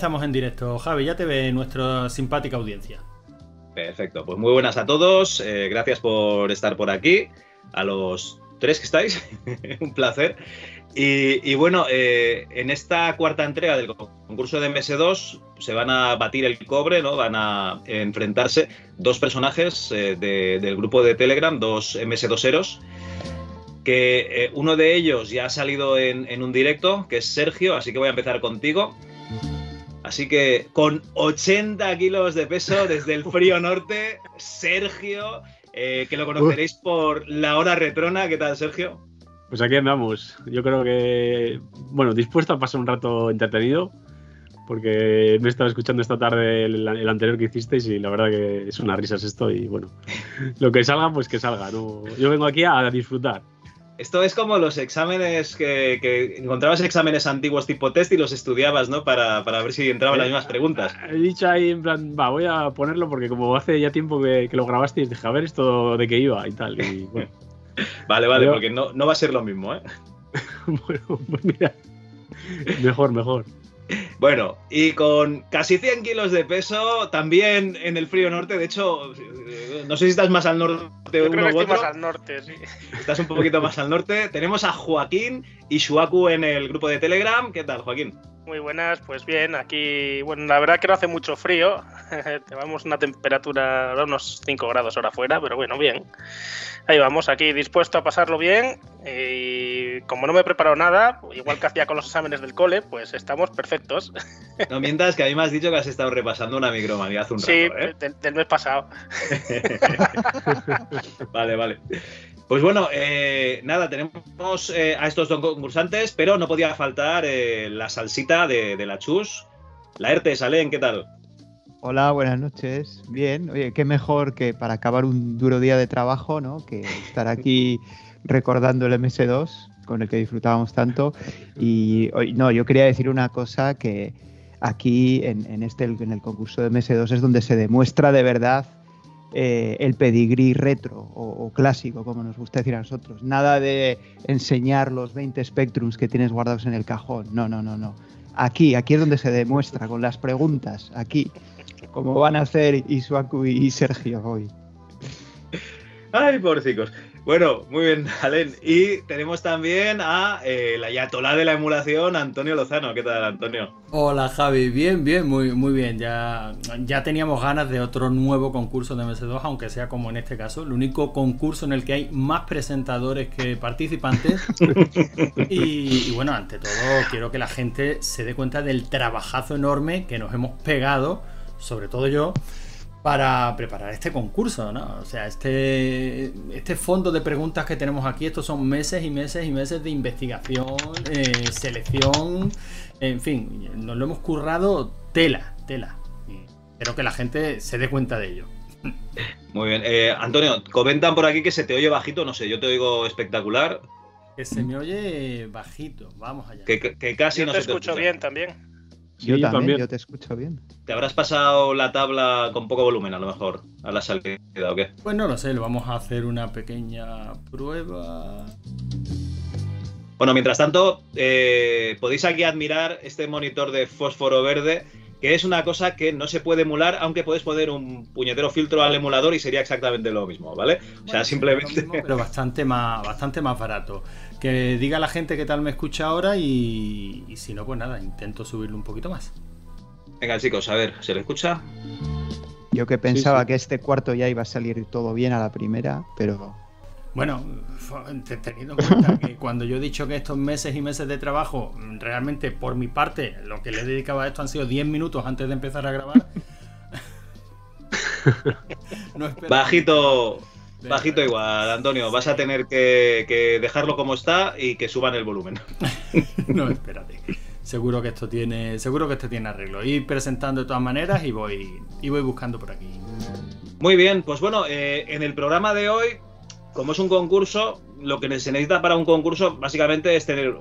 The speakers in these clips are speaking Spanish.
Estamos en directo, Javi, ya te ve nuestra simpática audiencia. Perfecto, pues muy buenas a todos, eh, gracias por estar por aquí, a los tres que estáis, un placer. Y, bueno, eh, en esta cuarta entrega del concurso de MS2 se van a batir el cobre, ¿no? Van a enfrentarse dos personajes eh, del grupo de Telegram, dos MS2eros, que uno de ellos ya ha salido en un directo, que es Sergio, así que voy a empezar contigo. Así que con 80 kilos de peso desde el frío norte, Sergio, eh, que lo conoceréis por la hora retrona. ¿Qué tal, Sergio? Pues aquí andamos. Yo creo que, bueno, dispuesto a pasar un rato entretenido, porque me he estado escuchando esta tarde el, anterior que hicisteis y la verdad que es una risas esto y bueno, lo que salga, pues que salga. ¿no? Yo vengo aquí a disfrutar. Esto es como los exámenes que, encontrabas exámenes antiguos tipo test y los estudiabas, ¿no? Para, ver si entraban las mismas preguntas. He dicho ahí en plan, va, voy a ponerlo porque como hace ya tiempo que, lo grabaste dije, a ver esto de qué iba y tal. vale, vale, porque no, no va a ser lo mismo, ¿eh? bueno, pues mira, mejor, mejor. Bueno, y con casi 100 kilos de peso, también en el frío norte. De hecho, no sé si estás más al norte Yo creo que estoy más al norte, sí. Estás un poquito más al norte. Tenemos a Joaquín y Shuaku en el grupo de Telegram. ¿Qué tal, Joaquín? Muy buenas, pues bien, aquí, bueno, la verdad que no hace mucho frío, tenemos una temperatura de unos 5 grados ahora afuera, pero bueno, bien. Ahí vamos, aquí dispuesto a pasarlo bien y como no me he preparado nada, igual que hacía con los exámenes del cole, pues estamos perfectos. No mientas que a mí me has dicho que has estado repasando una micromanía hace un sí, rato, ¿eh? del, del mes pasado. vale, vale. Pues bueno, eh, nada, tenemos eh, a estos dos concursantes, pero no podía faltar eh, la salsita de, la chus. La ERTE, Salen, ¿qué tal? Hola, buenas noches. Bien, oye, qué mejor que para acabar un duro día de trabajo, ¿no? Que estar aquí recordando el MS2 con el que disfrutábamos tanto. Y no, yo quería decir una cosa que aquí en, este, en el concurso de MS2 es donde se demuestra de verdad eh, el pedigrí retro o, clásico, como nos gusta decir a nosotros. Nada de enseñar los 20 Spectrums que tienes guardados en el cajón. No, no, no, no. Aquí, aquí es donde se demuestra, con las preguntas, aquí, como van a hacer Isuaku y Sergio hoy. Ay, pobrecicos. Bueno, muy bien, Alen. Y tenemos también a eh, la Yatolá de la emulación, Antonio Lozano. ¿Qué tal, Antonio? Hola, Javi. Bien, bien, muy, muy bien. Ya, ya teníamos ganas de otro nuevo concurso de MS2, aunque sea como en este caso, el único concurso en el que hay más presentadores que participantes. y, y bueno, ante todo, quiero que la gente se dé cuenta del trabajazo enorme que nos hemos pegado, sobre todo yo para preparar este concurso, ¿no? O sea, este, este fondo de preguntas que tenemos aquí, estos son meses y meses y meses de investigación, eh, selección, en fin, nos lo hemos currado tela, tela. espero que la gente se dé cuenta de ello. Muy bien. Eh, Antonio, comentan por aquí que se te oye bajito, no sé, yo te oigo espectacular. Que se me oye bajito, vamos allá. Que, casi no te se te escucho bien también yo, también, yo te escucho bien. ¿Te habrás pasado la tabla con poco volumen a lo mejor a la salida o qué? Pues no lo sé, le vamos a hacer una pequeña prueba. Bueno, mientras tanto, eh, podéis aquí admirar este monitor de fósforo verde, que es una cosa que no se puede emular, aunque puedes poner un puñetero filtro al emulador y sería exactamente lo mismo, ¿vale? o sea, simplemente. pero bastante más, bastante más barato que diga la gente qué tal me escucha ahora y, si no, pues nada, intento subirlo un poquito más. Venga, chicos, a ver, ¿se le escucha? Yo que pensaba que este cuarto ya iba a salir todo bien a la primera, pero... Bueno, teniendo en cuenta que cuando yo he dicho que estos meses y meses de trabajo, realmente por mi parte, lo que le he dedicado a esto han sido 10 minutos antes de empezar a grabar. Bajito, Bajito igual, Antonio. Vas a tener que, dejarlo como está y que suban el volumen. no, espérate. Seguro que esto tiene, seguro que esto tiene arreglo. Ir presentando de todas maneras y voy, y voy buscando por aquí. Muy bien, pues bueno, eh, en el programa de hoy, como es un concurso, lo que se necesita para un concurso básicamente es tener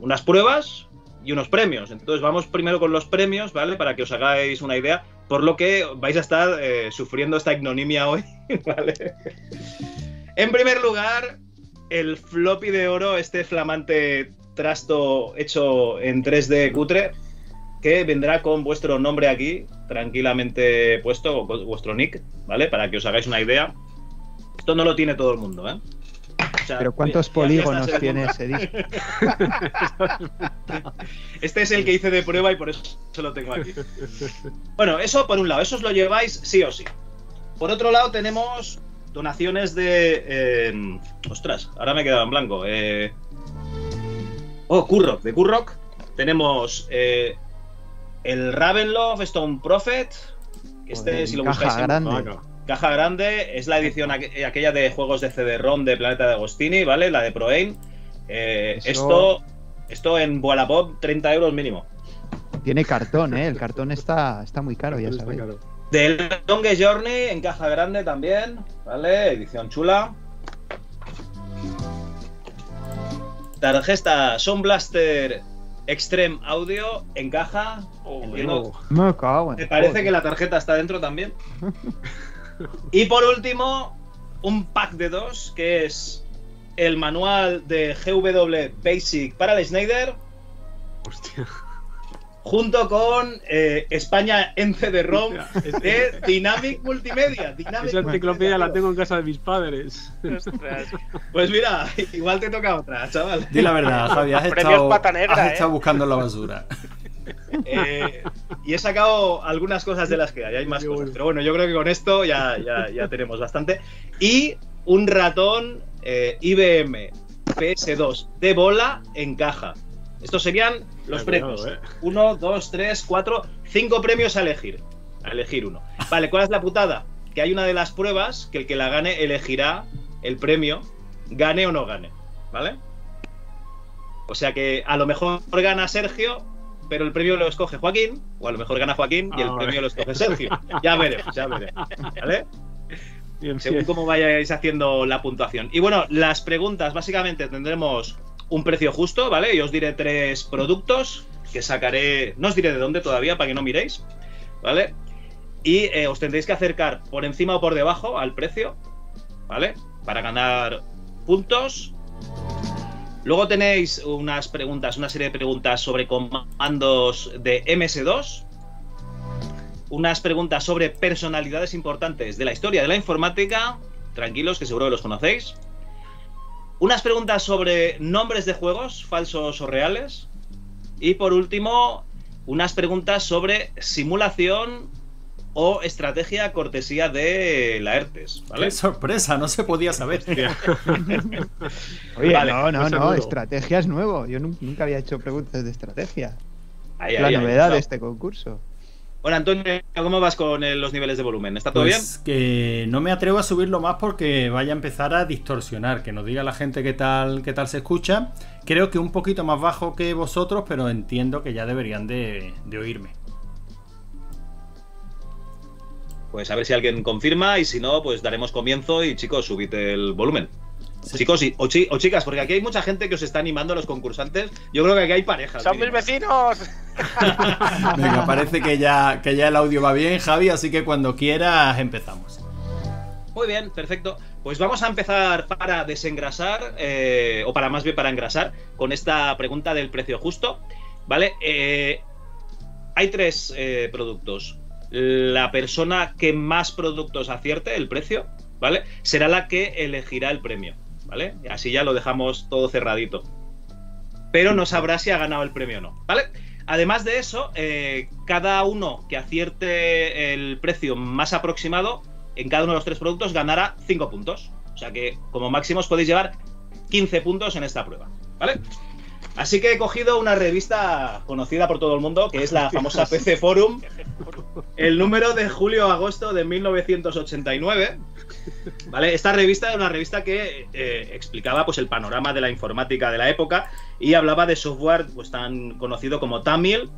unas pruebas y unos premios. Entonces vamos primero con los premios, ¿vale? Para que os hagáis una idea por lo que vais a estar eh, sufriendo esta ignominia hoy, ¿vale? En primer lugar, el floppy de oro, este flamante trasto hecho en 3D cutre, que vendrá con vuestro nombre aquí, tranquilamente puesto, o vuestro nick, ¿vale? Para que os hagáis una idea. Esto no lo tiene todo el mundo, ¿eh? O sea, Pero ¿cuántos polígonos tiene ese disco? Este es el que hice de prueba y por eso lo tengo aquí. Bueno, eso por un lado, eso os lo lleváis sí o sí. Por otro lado tenemos donaciones de... eh, ostras, ahora me he quedado en blanco. eh, oh, Kurrock, de Kurrock. Tenemos eh, el Ravenloft Stone Prophet. Este, Joder, si lo caja buscáis grande. Caja grande, es la edición aqu- aquella de juegos de CD-ROM de Planeta de Agostini, ¿vale? La de ProAim. Eh, Eso- Esto, esto en Wallapop, 30 euros mínimo. Tiene cartón, ¿eh? El cartón está, está muy caro, ya sabéis. Del Longest Journey en caja grande también, ¿vale? Edición chula. Tarjeta Sound Blaster Extreme Audio en caja. Entiendo- Oh, Me cago en Me parece que la tarjeta está dentro también. Y por último, un pack de dos, que es el manual de GW Basic para el Snyder, hostia. junto con eh, España en CD-ROM de Dynamic Multimedia. Dynamic Esa enciclopedia la tengo en casa de mis padres. Ostras. Pues mira, igual te toca otra, chaval. Di la verdad, Javi, has estado, pata negra, has ¿eh? estado buscando en la basura. Eh, y he sacado algunas cosas de las que hay, hay más cosas. Pero bueno, yo creo que con esto ya, ya, ya tenemos bastante. Y un ratón eh, IBM PS2 de bola en caja. Estos serían los premios. cuidado, eh. Uno, dos, tres, cuatro, cinco premios a elegir. A elegir uno. Vale, ¿cuál es la putada? Que hay una de las pruebas que el que la gane elegirá el premio, gane o no gane. ¿Vale? O sea que a lo mejor gana Sergio, pero el premio lo escoge Joaquín, o a lo mejor gana Joaquín y el Ah, premio lo escoge Sergio. Ya veremos, ya veremos. ¿Vale? Bien, Según bien. cómo vayáis haciendo la puntuación. Y bueno, las preguntas, básicamente tendremos un precio justo, ¿vale? Y os diré tres productos que sacaré. No os diré de dónde todavía para que no miréis, ¿vale? Y eh, os tendréis que acercar por encima o por debajo al precio, ¿vale? Para ganar puntos. Luego tenéis unas preguntas, una serie de preguntas sobre comandos de MS2 unas preguntas sobre personalidades importantes de la historia de la informática. Tranquilos, que seguro que los conocéis. Unas preguntas sobre nombres de juegos, falsos o reales. Y por último, unas preguntas sobre simulación o estrategia cortesía de la ERTES. ¿vale? Qué sorpresa, no se podía saber. Oye, Vale, no, no, pues no, seguro. estrategia es nuevo. Yo nun- nunca había hecho preguntas de estrategia. Ahí, Es la ahí, ahí. novedad de este concurso. Bueno, Antonio, ¿cómo vas con el- los niveles de volumen? ¿Está todo Pues que no me atrevo a subirlo más porque vaya a empezar a distorsionar, que nos diga la gente qué tal, qué tal se escucha. Creo que un poquito más bajo que vosotros, pero entiendo que ya deberían de, de oírme. Pues a ver si alguien confirma y si no, pues daremos comienzo y chicos, subid el volumen. Sí. Chicos y, o, chi- o chicas, porque aquí hay mucha gente que os está animando a los concursantes. Yo creo que aquí hay parejas. ¡Son mis vecinos! Venga, parece que ya, que ya el audio va bien, Javi, así que cuando quieras empezamos. Muy bien, perfecto. Pues vamos a empezar para desengrasar, eh, o para más bien para engrasar, con esta pregunta del precio justo. ¿Vale? Eh, hay tres eh, productos. La persona que más productos acierte el precio, ¿vale? Será la que elegirá el premio, ¿vale? Así ya lo dejamos todo cerradito. Pero no sabrá si ha ganado el premio o no, ¿vale? Además de eso, eh, cada uno que acierte el precio más aproximado en cada uno de los tres productos ganará 5 puntos. O sea que como máximo os podéis llevar 15 puntos en esta prueba, ¿vale? Así que he cogido una revista conocida por todo el mundo, que es la famosa PC Forum, el número de julio-agosto de 1989. ¿Vale? Esta revista era una revista que eh, explicaba pues, el panorama de la informática de la época y hablaba de software pues, tan conocido como Tamil,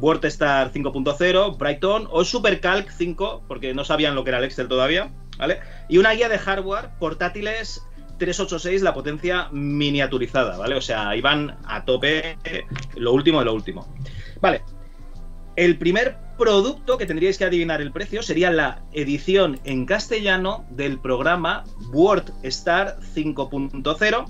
WordStar 5.0, Brighton o SuperCalc 5, porque no sabían lo que era el Excel todavía, ¿vale? Y una guía de hardware, portátiles 386, la potencia miniaturizada, ¿vale? O sea, iban a tope eh, lo último de lo último. Vale. El primer producto que tendríais que adivinar el precio sería la edición en castellano del programa WordStar 5.0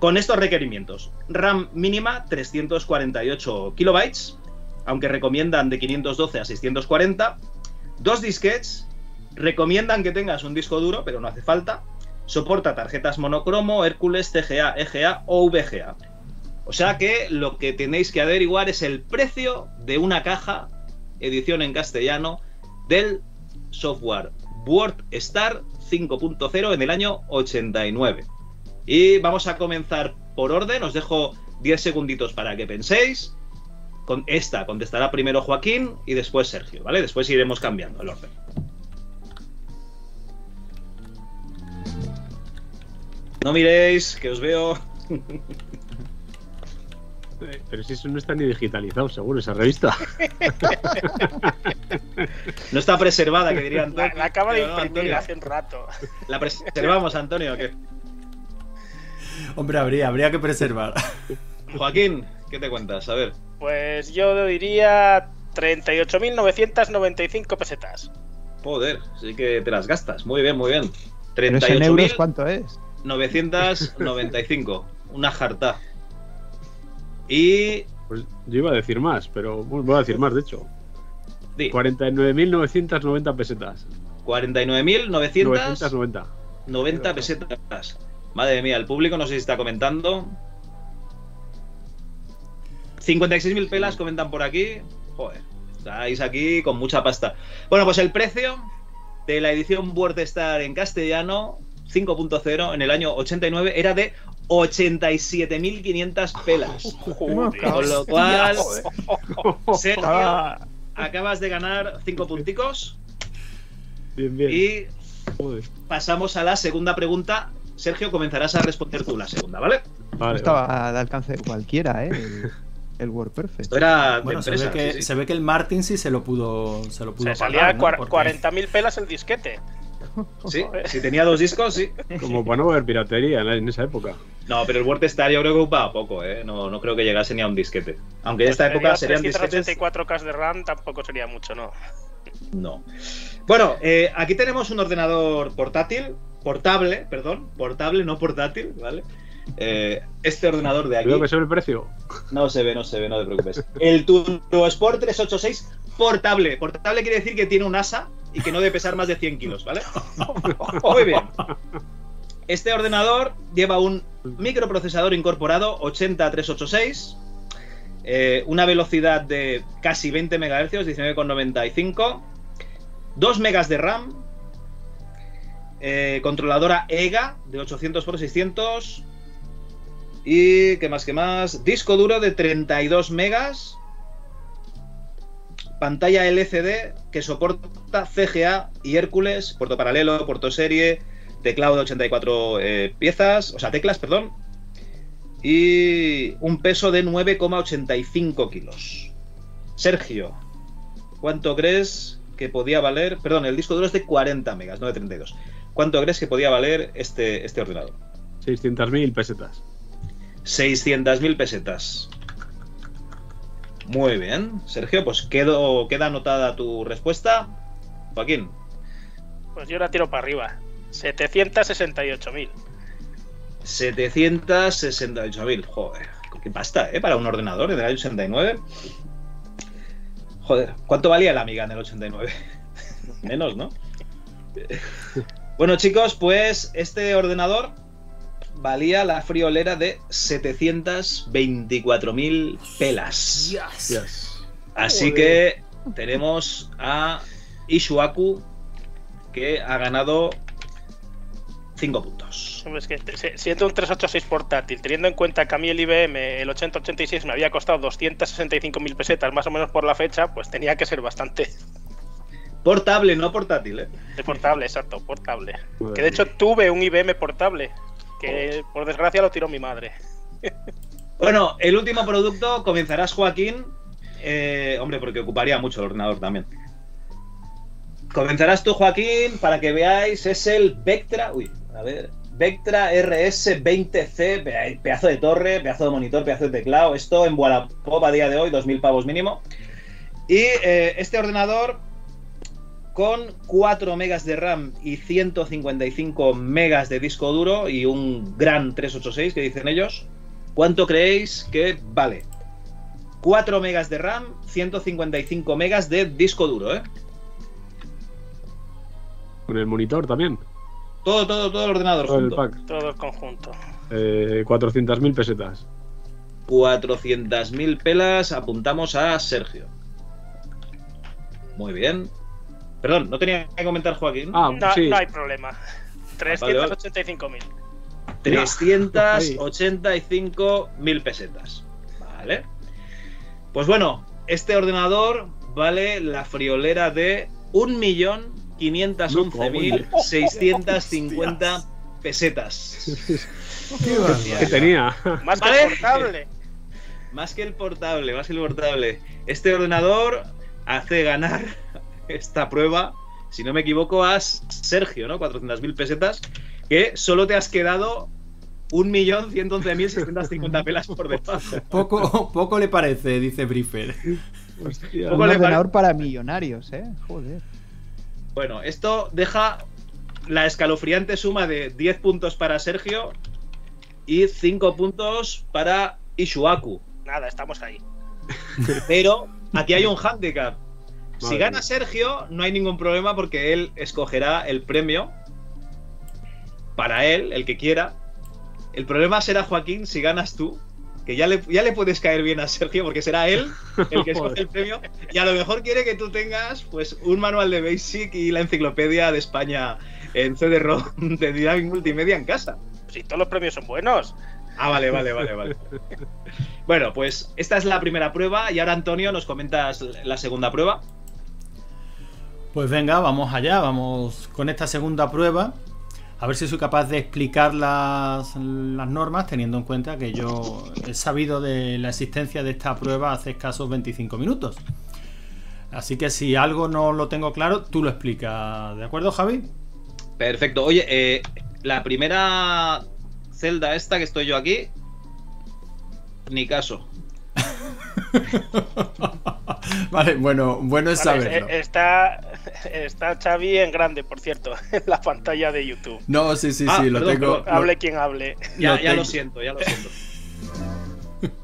con estos requerimientos. RAM mínima 348 kilobytes, aunque recomiendan de 512 a 640. Dos disquets, recomiendan que tengas un disco duro, pero no hace falta. Soporta tarjetas monocromo, Hércules, CGA, EGA o VGA. O sea que lo que tenéis que averiguar es el precio de una caja, edición en castellano, del software WordStar 5.0 en el año 89. Y vamos a comenzar por orden, os dejo 10 segunditos para que penséis. Con esta contestará primero Joaquín y después Sergio, ¿vale? Después iremos cambiando el orden. No miréis, que os veo. Pero si eso no está ni digitalizado, seguro, esa revista. no está preservada, que dirían. La, la acaba de imprimir hace un rato. ¿La preservamos, Antonio, qué? Hombre, habría, habría que preservar. Joaquín, ¿qué te cuentas? A ver. Pues yo diría 38.995 pesetas. Joder, sí que te las gastas. Muy bien, muy bien. 38 euros cuánto es? 995. Una jarta. Y. Pues yo iba a decir más, pero voy a decir más, de hecho. 49.990 pesetas. 49.990 90 pesetas. Madre mía, el público no sé si está comentando. 56.000 pelas comentan por aquí. Joder, estáis aquí con mucha pasta. Bueno, pues el precio de la edición WordStar en castellano 5.0 en el año 89 era de 87.500 pelas. Con lo cual, Sergio, acabas de ganar 5 punticos. Bien, bien. Y pasamos a la segunda pregunta Sergio, comenzarás a responder tú la segunda, ¿vale? vale estaba al alcance de cualquiera, ¿eh? El, WordPerfect. Esto era bueno, se, ve que, se, ve que, el Martin sí se lo pudo, se lo pudo se salía 40.000 pelas el disquete. Sí, si tenía dos discos, sí. Como para no haber piratería en esa época. No, pero el WordStar yo creo que ocupaba poco, ¿eh? No, no creo que llegase ni a un disquete. Aunque en esta pues época serían disquetes... 84K de RAM tampoco sería mucho, ¿no? No. Bueno, eh, aquí tenemos un ordenador portátil portable, perdón, portable, no portátil, ¿vale? Eh, este ordenador de aquí. Creo que se ve el precio. No se ve, no se ve, no te preocupes. El Turbo Sport 386 portable. Portable quiere decir que tiene un asa y que no debe pesar más de 100 kilos, ¿vale? Muy bien. Este ordenador lleva un microprocesador incorporado 80386, eh, una velocidad de casi 20 MHz, 19,95, 2 megas de RAM, eh, controladora EGA de 800 x 600. Y qué más, qué más. Disco duro de 32 megas. Pantalla LCD que soporta CGA y Hércules, puerto paralelo, puerto serie, teclado de 84 eh, piezas, o sea, teclas, perdón. Y un peso de 9,85 kilos. Sergio, ¿cuánto crees que podía valer? Perdón, el disco duro es de 40 megas, no de 32. ¿Cuánto crees que podía valer este, este ordenador? 600.000 pesetas. 600.000 pesetas. Muy bien, Sergio, pues quedo, queda anotada tu respuesta. Joaquín. Pues yo la tiro para arriba. 768.000. 768.000, joder. Qué pasta, ¿eh? Para un ordenador en el año 89. Joder, ¿cuánto valía la amiga en el 89? Menos, ¿no? Bueno, chicos, pues este ordenador valía la friolera de 724.000 pelas. Así que tenemos a Ishuaku que ha ganado 5 puntos. Es que siendo un 386 portátil, teniendo en cuenta que a mí el IBM, el 8086, me había costado 265.000 pesetas más o menos por la fecha, pues tenía que ser bastante Portable, no portátil, ¿eh? De portable, exacto, portable. Que de hecho tuve un IBM portable, que por desgracia lo tiró mi madre. Bueno, el último producto comenzarás, Joaquín. Eh, hombre, porque ocuparía mucho el ordenador también. Comenzarás tú, Joaquín, para que veáis, es el Vectra. Uy, a ver. Vectra RS20C, pedazo de torre, pedazo de monitor, pedazo de teclado. Esto en Wallapop a día de hoy, 2.000 pavos mínimo. Y eh, este ordenador con 4 megas de RAM y 155 megas de disco duro y un gran 386 que dicen ellos, ¿cuánto creéis que vale? 4 megas de RAM, 155 megas de disco duro, ¿eh? Con el monitor también. Todo, todo, todo el ordenador Todo el junto. pack. Todo el conjunto. Eh, 400.000 pesetas. 400.000 pelas, apuntamos a Sergio. Muy bien. Perdón, no tenía que comentar Joaquín. Ah, No, sí. no hay problema. 385.000. 385.000 pesetas. Vale. Pues bueno, este ordenador vale la friolera de 1.511.650 pesetas. Qué. ¿Qué tenía? Más que Vale. portable. Más que el portable, más que el portable. Este ordenador hace ganar esta prueba, si no me equivoco, a Sergio, ¿no? 400.000 pesetas, que solo te has quedado 1.111.650 pelas por debajo. Poco, poco le parece, dice Briefer. Hostia. Poco Un le ordenador para millonarios, ¿eh? Joder. Bueno, esto deja la escalofriante suma de 10 puntos para Sergio y 5 puntos para Ishuaku. Nada, estamos ahí. Pero aquí hay un handicap. Si gana. Sergio, no hay ningún problema porque él escogerá el premio para él, el que quiera. El problema será, Joaquín, si ganas tú, que ya le, ya le puedes caer bien a Sergio porque será él el que escoge el premio. Y a lo mejor quiere que tú tengas pues un manual de Basic y la enciclopedia de España en CD-ROM de Dynamic Multimedia en casa. Si todos los premios son buenos. Ah, vale, vale, vale, vale. Bueno, pues esta es la primera prueba y ahora Antonio nos comentas la segunda prueba. Pues venga, vamos allá, vamos con esta segunda prueba. A ver si soy capaz de explicar las, las normas, teniendo en cuenta que yo he sabido de la existencia de esta prueba hace escasos 25 minutos. Así que si algo no lo tengo claro, tú lo explicas. ¿De acuerdo, Javi? Perfecto. Oye, eh, la primera celda esta que estoy yo aquí, ni caso. vale, bueno, bueno es Vale, saberlo. eh, está, está Xavi en grande, por cierto, en la pantalla de YouTube. No, sí, sí, Ah, sí, lo perdón, tengo. perdón. lo- Hable quien hable. Ya, Lo ya lo siento, ya lo siento.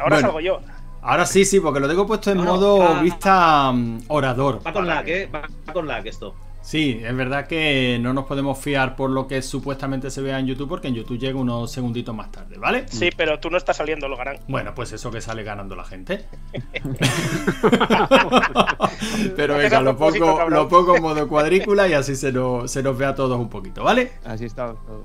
Ahora Bueno. salgo yo. Ahora sí, sí, porque lo tengo puesto en No, no, modo ah. vista mm, orador. Va con lag, ¿eh? Va con lag esto. Sí, es verdad que no nos podemos fiar por lo que supuestamente se vea en YouTube, porque en YouTube llega unos segunditos más tarde, ¿vale? Sí, pero tú no estás saliendo, lo ganan. Bueno, pues eso que sale ganando la gente. Pero venga, lo pongo, lo pongo en modo cuadrícula y así se nos, se nos ve a todos un poquito, ¿vale? Así estamos todos.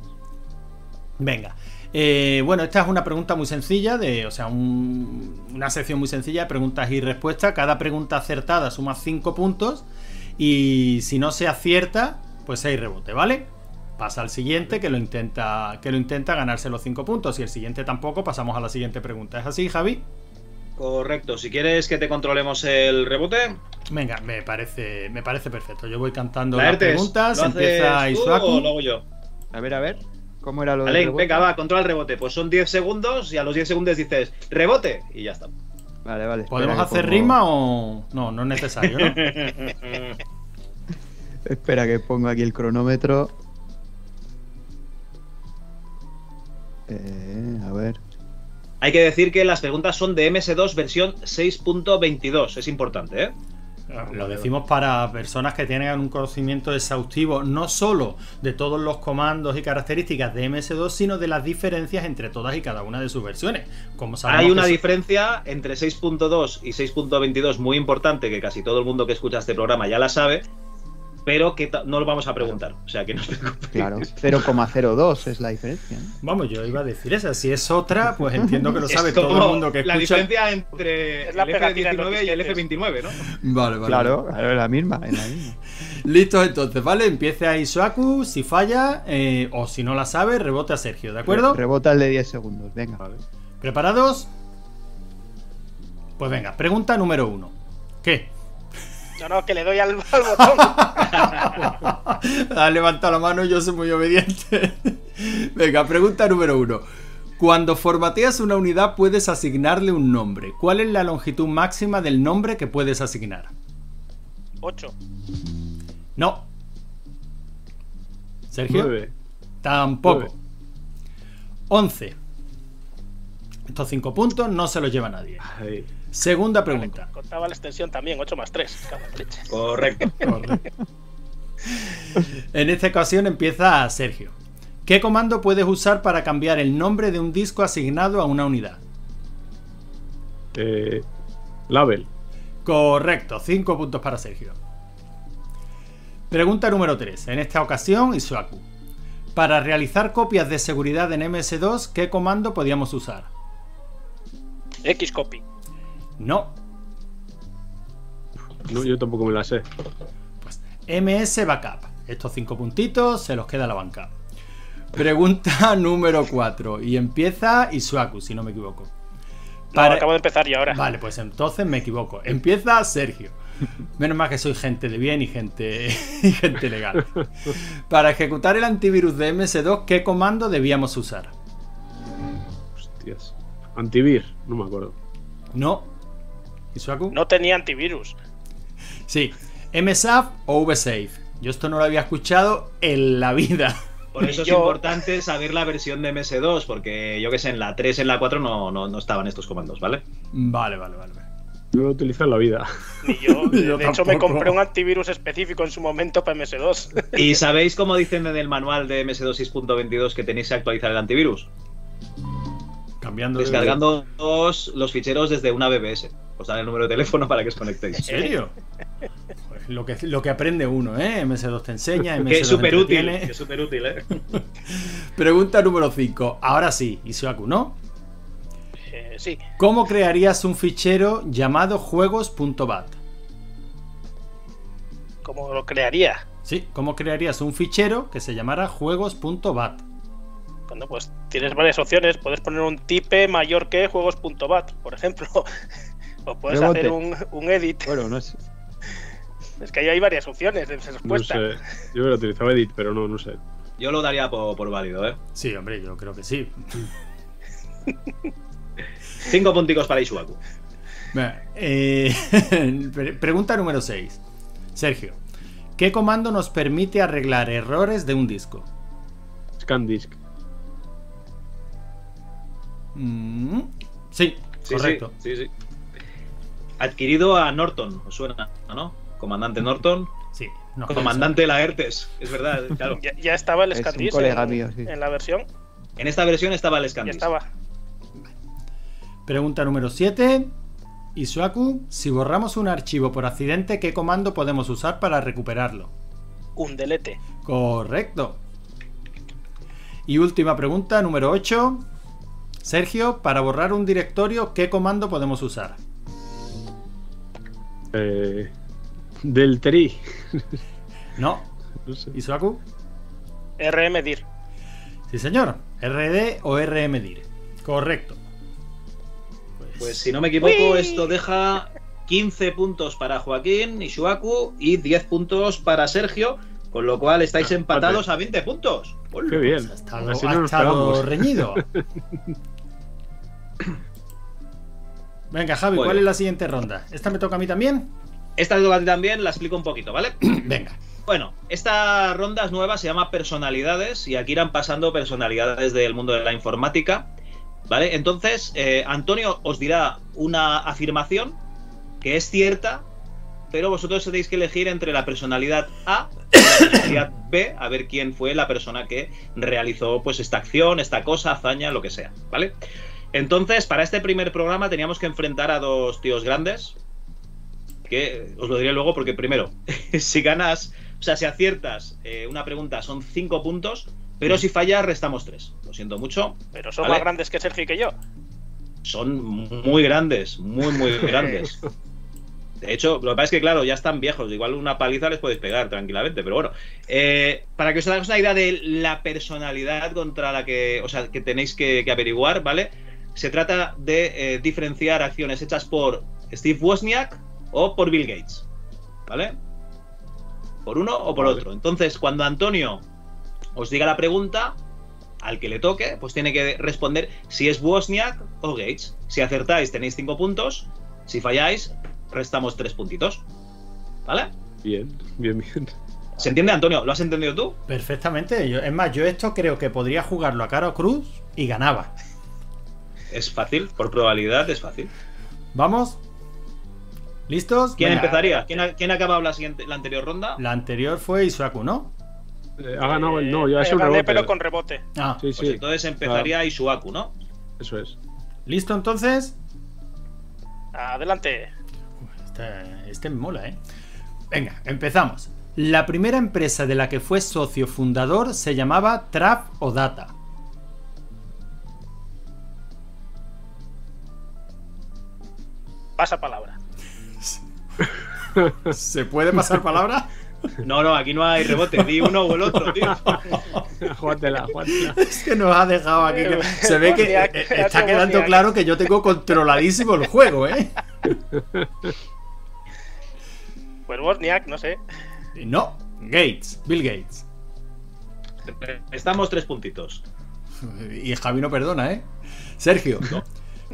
Venga. Eh, bueno, esta es una pregunta muy sencilla, de, o sea, un- una sección muy sencilla de preguntas y respuestas. Cada pregunta acertada suma 5 puntos y si no se acierta, pues 6 rebote, ¿vale? Pasa al siguiente que lo intenta, que lo intenta ganarse los 5 puntos. Si el siguiente tampoco, pasamos a la siguiente pregunta. ¿Es así, Javi? Correcto. Si quieres que te controlemos el rebote, Venga, me parece, me parece perfecto. Yo voy cantando las Laertes, preguntas, ¿lo empieza Isuaku. o lo hago yo? A ver, a ver. ¿Cómo era lo de Alain, venga, va, controla el rebote. Pues son 10 segundos y a los 10 segundos dices rebote y ya está. Vale, vale. ¿Podemos hacer pongo- rima o.? No, no es necesario, ¿no? Espera que pongo aquí el cronómetro. Eh, a ver. Hay que decir que las preguntas son de MS2 versión 6.22. Es importante, ¿eh? Lo decimos para personas que tengan un conocimiento exhaustivo no solo de todos los comandos y características de MS2, sino de las diferencias entre todas y cada una de sus versiones. Como Hay una diferencia entre 6.2 y 6.22 muy importante que casi todo el mundo que escucha este programa ya la sabe, pero que no lo vamos a preguntar. O sea que no os preocupéis. Claro, 0,02 es la diferencia. ¿no? Vamos, yo iba a decir esa. Si es otra, pues entiendo que lo sabe todo el mundo que La escucha. diferencia entre la el pegatina en los F19 y el disquetes. F29, ¿no? Vale, vale. Claro, claro, es la misma, es la misma. Listos entonces, ¿vale? Empieza Isuaku, si falla, eh, o si no la sabe, rebote a Sergio, ¿de acuerdo? Re- Rebota el de 10 segundos, venga. Vale. ¿Preparados? Pues venga, pregunta número uno. ¿Qué? No, no, que le doy al, al botón. ha levantado la mano, yo soy muy obediente. Venga, pregunta número uno. Cuando formateas una unidad puedes asignarle un nombre. ¿Cuál es la longitud máxima del nombre que puedes asignar? 8. No. Sergio. Nueve. Tampoco. Nueve. 11. Estos 5 puntos no se los lleva nadie. Ahí. Segunda Vale, pregunta. contaba la extensión también, 8 más 3. Correcto. En esta ocasión empieza Sergio. ¿Qué comando puedes usar para cambiar el nombre de un disco asignado a una unidad? Eh, label. Correcto, 5 puntos para Sergio. Pregunta número 3. En esta ocasión, Isuaku. Para realizar copias de seguridad en MS2, ¿qué comando podíamos usar? Xcopy. No, No, yo tampoco me la sé. pues MS Backup. Estos 5 puntitos se los queda a la banca. Pregunta número 4. Y empieza Isuaku, si no me equivoco. No, acabo de empezar yo ahora. Vale, pues entonces me equivoco. Empieza Sergio. Menos mal que soy gente de bien y gente, y gente legal. Para ejecutar el antivirus de MS2, ¿qué comando debíamos usar? Hostias. Antivir, no me acuerdo. No. ¿Isuaku? No tenía antivirus. Sí. MSAF o VSafe. Yo esto no lo había escuchado en la vida. Por eso es Yo- importante saber la versión de MS2, porque yo que sé, en la 3, en la 4 no, no, no estaban estos comandos, ¿vale? Vale, vale, vale. No lo he utilizado en la vida. Ni yo. De, Yo de hecho, me compré un antivirus específico en su momento para MS2. ¿Y sabéis cómo dicen en el manual de MS2 6.22 que tenéis que actualizar el antivirus? Cambiando de- Descargando los ficheros desde una BBS. Os dan el número de teléfono para que os conectéis. ¿En serio? Pues lo, que, lo que aprende uno, ¿eh? MS2 te enseña, MS2 Que es súper útil. Que es súper útil, ¿eh? Pregunta número 5. Ahora sí, Isuaku, ¿no? Eh, sí. ¿Cómo crearías un fichero llamado juegos.bat? ¿Cómo lo crearía? Sí, ¿cómo crearías un fichero que se llamara juegos.bat? Bueno, pues tienes varias opciones. Puedes poner un type mayor que juegos.bat, por ejemplo. O puedes Rebote. hacer un, un edit. Bueno, no sé. Es que ahí hay varias opciones de No respuesta. sé. Yo hubiera utilizado Edit, pero no, no sé. Yo lo daría por, por válido, ¿eh? Sí, hombre, yo creo que sí. Cinco punticos para Ishuaku. Eh, pre- pregunta número 6. Sergio, ¿qué comando nos permite arreglar errores de un disco? ScanDisk. Mm, sí, Sí, correcto. Sí, sí, sí. Adquirido a Norton, os suena, ¿no? Comandante Norton. Sí, no, Comandante Laertes, es verdad, claro. Ya, ya estaba el Es ScanDisk colega en, mío, sí. en la versión. En esta versión estaba el Ya Scandisk. estaba. Pregunta número 7. Isuaku, si borramos un archivo por accidente, ¿qué comando podemos usar para recuperarlo? Un delete. Correcto. Y última pregunta, número 8. Sergio, para borrar un directorio, ¿qué comando podemos usar? Eh, del TRI. No, No sé. Isuaku. rmdir. Sí, señor. RD o RMDIR. Correcto. Pues si no me equivoco, esto deja 15 puntos para Joaquín y Shuaku y 10 puntos para Sergio, con lo cual estáis Ah, empatados a 20 puntos. Qué bien. Ha estado, ha estado reñido. Venga, Javi. ¿cuál es la siguiente ronda? ¿Esta me toca a mí también? Esta te toca a ti también, la explico un poquito, ¿vale? Venga. Bueno, esta ronda es nueva, se llama personalidades y aquí irán pasando personalidades del mundo de la informática, ¿vale? Entonces, eh, Antonio os dirá una afirmación que es cierta, pero vosotros tenéis que elegir entre la personalidad A y la personalidad B, a ver quién fue la persona que realizó pues esta acción, esta cosa, hazaña, lo que sea, ¿vale? Entonces, para este primer programa teníamos que enfrentar a dos tíos grandes, que os lo diré luego porque primero, si ganas, o sea, si aciertas eh, una pregunta son 5 puntos, pero si fallas restamos 3. Lo siento mucho. Pero son Vale. más grandes que Sergio y que yo. Son muy grandes, muy, muy grandes. De hecho, lo que pasa es que, claro, ya están viejos. Igual una paliza les podéis pegar tranquilamente, pero bueno. Eh, para que os hagáis una idea de la personalidad contra la que, o sea, que tenéis que, que averiguar, ¿vale? Se trata de eh, diferenciar acciones hechas por Steve Wozniak o por Bill Gates, ¿vale? Por uno o por Vale. otro. Entonces, cuando Antonio os diga la pregunta, al que le toque, pues tiene que responder si es Wozniak o Gates. Si acertáis, tenéis 5 puntos. Si falláis, restamos 3 puntitos. ¿Vale? Bien, bien, bien. ¿Se entiende, Antonio? ¿Lo has entendido tú? Perfectamente. Yo- es más, yo esto creo que podría jugarlo a cara o cruz y ganaba. Es fácil, por probabilidad es fácil. ¿Vamos? ¿Listos? ¿Quién Venga. empezaría? ¿Quién ha, quién ha acabado la, siguiente, la anterior ronda? La anterior fue Isuaku, ¿no? Eh, ha ganado el no, yo Eh, ha hecho un rebote. pero con rebote. Ah, Sí, Pues sí, entonces empezaría Isuaku, ¿no? eso es. ¿listo entonces? Adelante. Este, este me mola, ¿eh? Venga, empezamos. La primera empresa de la que fue socio fundador se llamaba Trap o Data. Pasa palabra. ¿Se puede pasar palabra? No, no, aquí no hay rebote, di uno o el otro, tío. júgatela, júgatela. Es que nos ha dejado aquí. que- Se ve que eh, ha está quedando claro que yo tengo controladísimo el juego, ¿eh? Pues Bosniak, no sé. No, Gates, Bill Gates. Estamos tres puntitos. Y Javi no perdona, ¿eh? Sergio.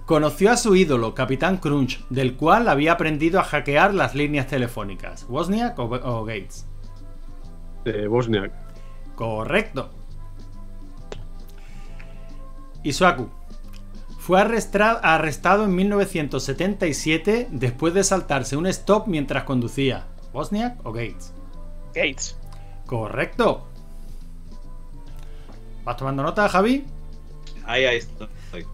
Conoció a su ídolo, Capitán Crunch, del cual había aprendido a hackear las líneas telefónicas. ¿Wozniak o, o Gates? De Bosniak. Correcto. Isuaku. Fue arrestra- arrestado en 1977 después de saltarse un stop mientras conducía. ¿Wozniak o Gates? Gates. Correcto. ¿Vas tomando nota, Javi? Ahí, ahí estoy.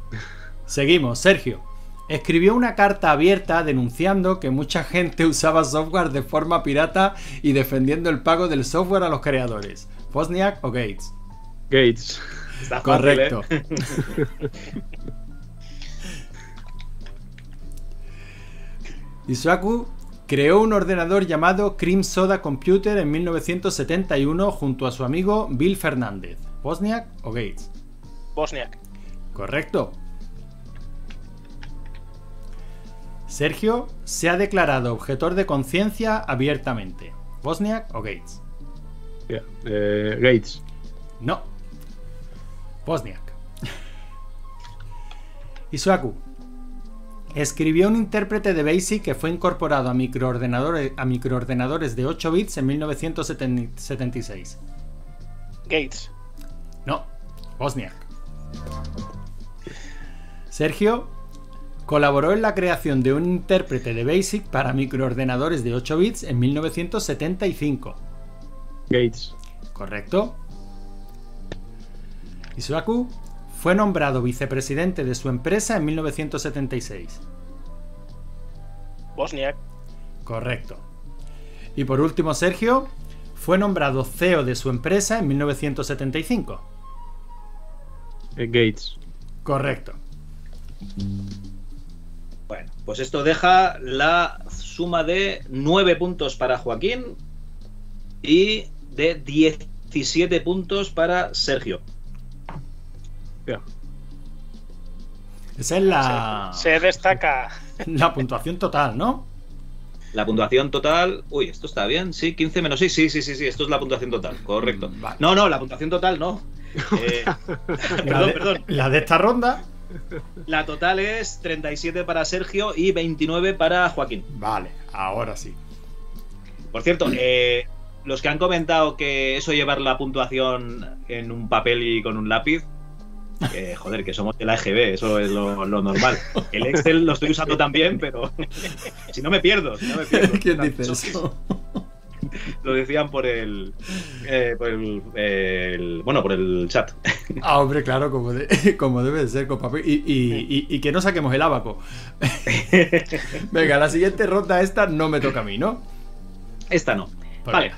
Seguimos, Sergio. Escribió una carta abierta denunciando que mucha gente usaba software de forma pirata y defendiendo el pago del software a los creadores. ¿Wozniak o Gates? Gates. Está fácil, Correcto. ¿eh? Isuaku creó un ordenador llamado Cream Soda Computer en 1971 junto a su amigo Bill Fernández. ¿Wozniak o Gates? Bosniak. Correcto. Sergio se ha declarado objetor de conciencia abiertamente. ¿Wozniak o Gates? Eh, Gates. No. Wozniak. Isuaku. Escribió un intérprete de BASIC que fue incorporado a microordenadores, a microordenadores de 8 bits en 1976. Gates. No, Bosniak. Sergio colaboró en la creación de un intérprete de BASIC para microordenadores de 8 bits en 1975. Gates. ¿Correcto? Isuaku fue nombrado vicepresidente de su empresa en 1976. Bosniak. Correcto. Y por último, Sergio fue nombrado CEO de su empresa en 1975. Eh, Gates. Correcto. Pues esto deja la suma de 9 puntos para Joaquín y de 17 puntos para Sergio. Ya. Esa es la, Se destaca. la puntuación total, ¿no? La puntuación total. Uy, esto está bien, sí, 15 menos 6. Sí, sí, sí, sí, esto es la puntuación total, correcto. Mm, vale. No, no, la puntuación total no. Eh, La perdón, de, perdón. la de esta ronda. La total es 37 para Sergio y 29 para Joaquín. Vale, ahora sí. Por cierto, eh, los que han comentado que eso llevar la puntuación en un papel y con un lápiz, que, joder, que somos de la EGB, eso es lo, lo normal. El Excel lo estoy usando también, pero si no me pierdo. Si no me pierdo. ¿Quién dice eso? Lo decían por el, eh, por el, el- bueno, por el chat. Ah, hombre, claro, como, de- como debe de ser con papel. Y, y- y- y que no saquemos el abaco. Venga, la siguiente ronda esta no me toca a mí, ¿no? Esta no. Vale.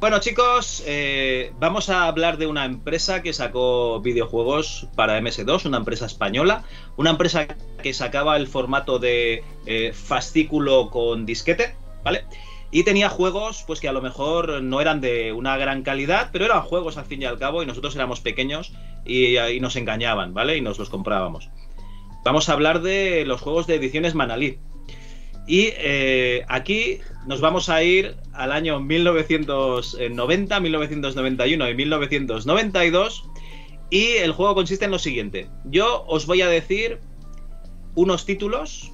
Bueno, chicos, eh, vamos a hablar de una empresa que sacó videojuegos para MS2, una empresa española, una empresa que sacaba el formato de eh, fascículo con disquete, ¿vale? Y tenía juegos, pues que a lo mejor no eran de una gran calidad, pero eran juegos al fin y al cabo, y nosotros éramos pequeños y, nos engañaban, ¿vale? Y nos los comprábamos. Vamos a hablar de los juegos de ediciones Manalí. Y eh, aquí nos vamos a ir al año 1990, 1991 y 1992. Y el juego consiste en lo siguiente. Yo os voy a decir unos títulos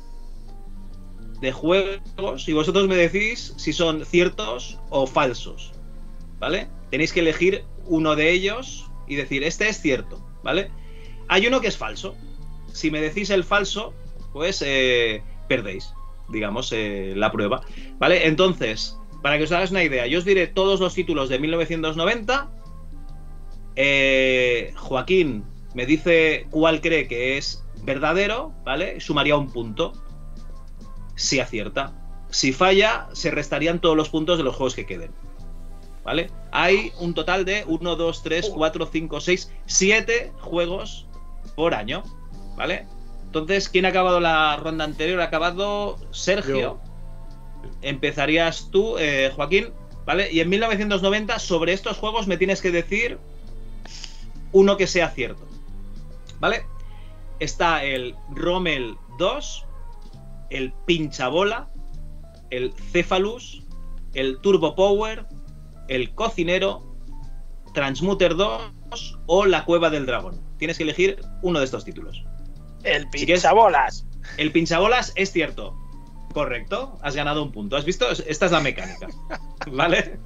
de juegos y vosotros me decís si son ciertos o falsos. ¿Vale? Tenéis que elegir uno de ellos y decir, este es cierto. ¿Vale? Hay uno que es falso. si me decís el falso, pues eh, perdéis, digamos, eh, la prueba. ¿Vale? Entonces, para que os hagáis una idea, yo os diré todos los títulos de 1990. Eh, Joaquín me dice cuál cree que es verdadero, ¿vale? Sumaría un punto. Si acierta. Si falla, se restarían todos los puntos de los juegos que queden. ¿Vale? Hay un total de 1, 2, 3, 4, 5, 6, 7 juegos por año. ¿Vale? Entonces, ¿quién ha acabado la ronda anterior? Ha acabado Sergio. Yo. Empezarías tú, eh, Joaquín. ¿Vale? Y en 1990, sobre estos juegos me tienes que decir uno que sea cierto. ¿Vale? Está el Rommel 2, el Pinchabola, el Cephalus, el Turbo Power, el Cocinero, Transmuter 2 o la Cueva del Dragón. Tienes que elegir uno de estos títulos. El Si pinchabolas. El Pinchabolas es cierto. Correcto, has ganado un punto. ¿Has visto? Esta es la mecánica. ¿Vale?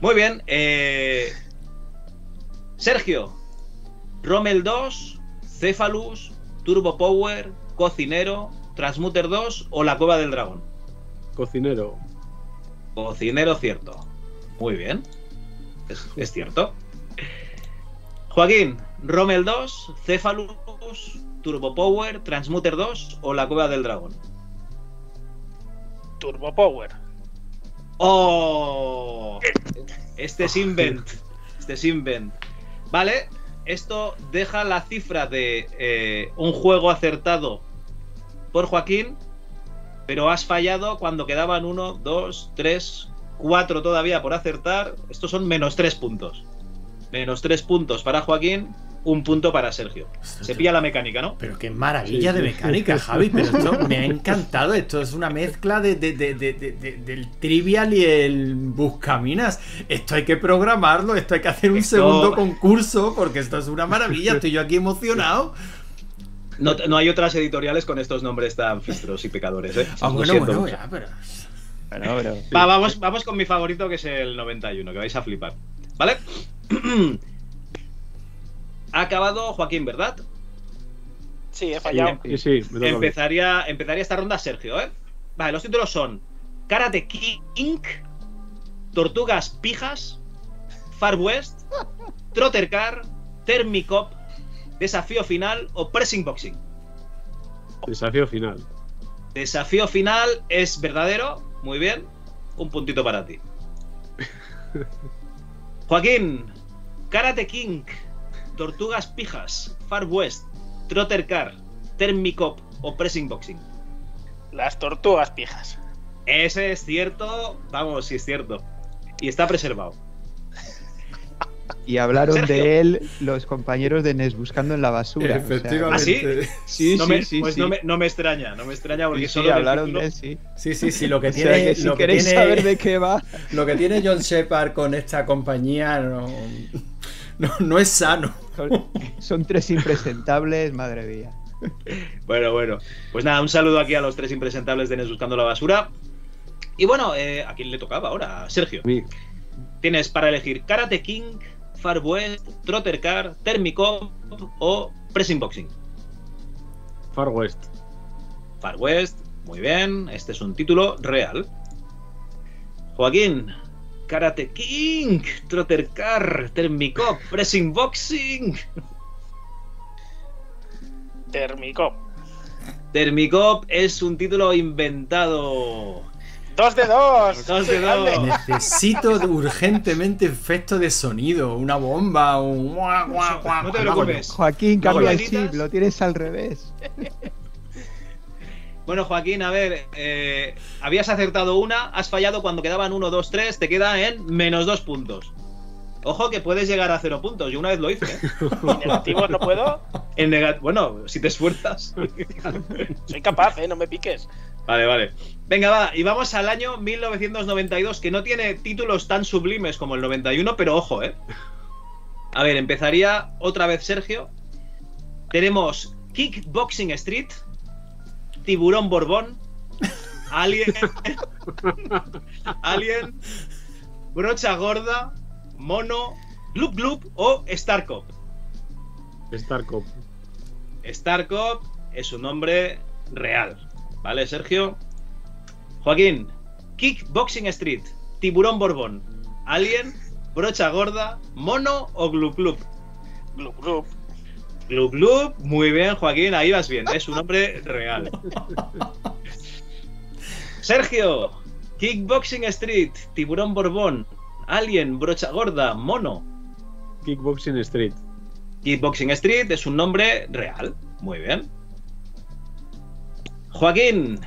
Muy bien. eh, Sergio, Rommel 2, Cephalus, Turbo Power, Cocinero, Transmuter 2 o la Cueva del Dragón. Cocinero. Cocinero cierto. Muy bien. Es, es cierto. Joaquín, Rommel 2, Cephalus, Turbo Power, Transmuter 2 o la Cueva del Dragón. Turbo Power. ¡Oh! Este es Invent. Este es Invent. Vale, esto deja la cifra de eh, un juego acertado por Joaquín, pero has fallado cuando quedaban uno, dos, tres, cuatro todavía por acertar. Estos son menos tres puntos. Menos tres puntos para Joaquín, un punto para Sergio. Se pilla la mecánica, ¿no? Pero qué maravilla Sí, de mecánica, Javi. Pero esto me ha encantado. Esto es una mezcla de, de- de- de- de- de- del trivial y el buscaminas. Esto hay que programarlo. Esto hay que hacer un Esto- segundo concurso porque esto es una maravilla. Estoy yo aquí emocionado. No, no hay otras editoriales con estos nombres tan fistros y pecadores, ¿eh? Ah, bueno, siento bueno, ya, pero. Bueno, pero. Va, vamos, vamos con mi favorito que es el 91, que vais a flipar. ¿Vale? ha acabado Joaquín, ¿verdad? Sí, he fallado. Sí, sí, me toca a mí. Empezaría, empezaría esta ronda Sergio, ¿eh? Vale, los títulos son Karate King, Tortugas Pijas, Far West, Trotter Car, Thermicop, Desafío Final o Pressing Boxing. Desafío final. Desafío final es verdadero. Muy bien. Un puntito para ti. Joaquín, Karate King, Tortugas Pijas, Far West, Trotter Car, Thermicop o Pressing Boxing. Las tortugas pijas. Ese es cierto. Vamos, sí es cierto. Y está preservado. Y hablaron Sergio. de él los compañeros de NES buscando en la basura. o sea, ¿Ah, sí? sí, no sí, me, sí, pues sí. No, me, no me extraña, no me extraña porque Sí, sí, solo hablaron título- de él, sí. Sí, sí, sí. Lo que O tiene. sea que si lo que queréis tiene- saber de qué va, Lo que tiene John Shepard con esta compañía no, no, no es sano. son, son tres impresentables, madre mía. Bueno, bueno. Pues nada, un saludo aquí a los tres impresentables de NES Buscando la Basura. Y bueno, eh, ¿a quién le tocaba ahora? Sergio. Mí. Tienes para elegir Karate King, Far West, Trotter Car, Thermicop o Pressing Boxing. Far West. Far West, muy bien, este es un título real. Joaquín, Karate King, Trotter Car, Thermicop, Pressing Boxing. Thermicop. Thermicop es un título inventado. Dos de dos. Dos de dos. Necesito urgentemente efecto de sonido, una bomba, un guau, guau, guau, No te preocupes. Joaquín, cambia el chip, lo tienes al revés. Bueno, Joaquín, a ver, eh, habías acertado una, has fallado cuando quedaban 1, 2, 3, te queda en menos dos puntos. Ojo que puedes llegar a cero puntos, yo una vez lo hice. ¿eh? ¿Y negativos no puedo. En nega- bueno, si te esfuerzas. Soy capaz, ¿eh? No me piques. Vale, vale. Venga, va, y vamos al año 1992, que no tiene títulos tan sublimes como el 91, pero ojo, ¿eh? A ver, empezaría otra vez Sergio. Tenemos Kickboxing Street, Tiburón Borbón, Alien, Alien, Brocha Gorda, Mono, Gloop Gloop o Starcop. Starcop. Starkov es un nombre real. ¿Vale, Sergio? Joaquín, Kickboxing Street, Tiburón Borbón, Alien, Brocha Gorda, Mono o Glub Glub. Glub, glub. Glub Glub, muy bien, Joaquín, ahí vas bien, es un nombre real. Sergio, Kickboxing Street, Tiburón Borbón, Alien, Brocha Gorda, Mono. Kickboxing Street. Kickboxing Street es un nombre real. Muy bien. Joaquín,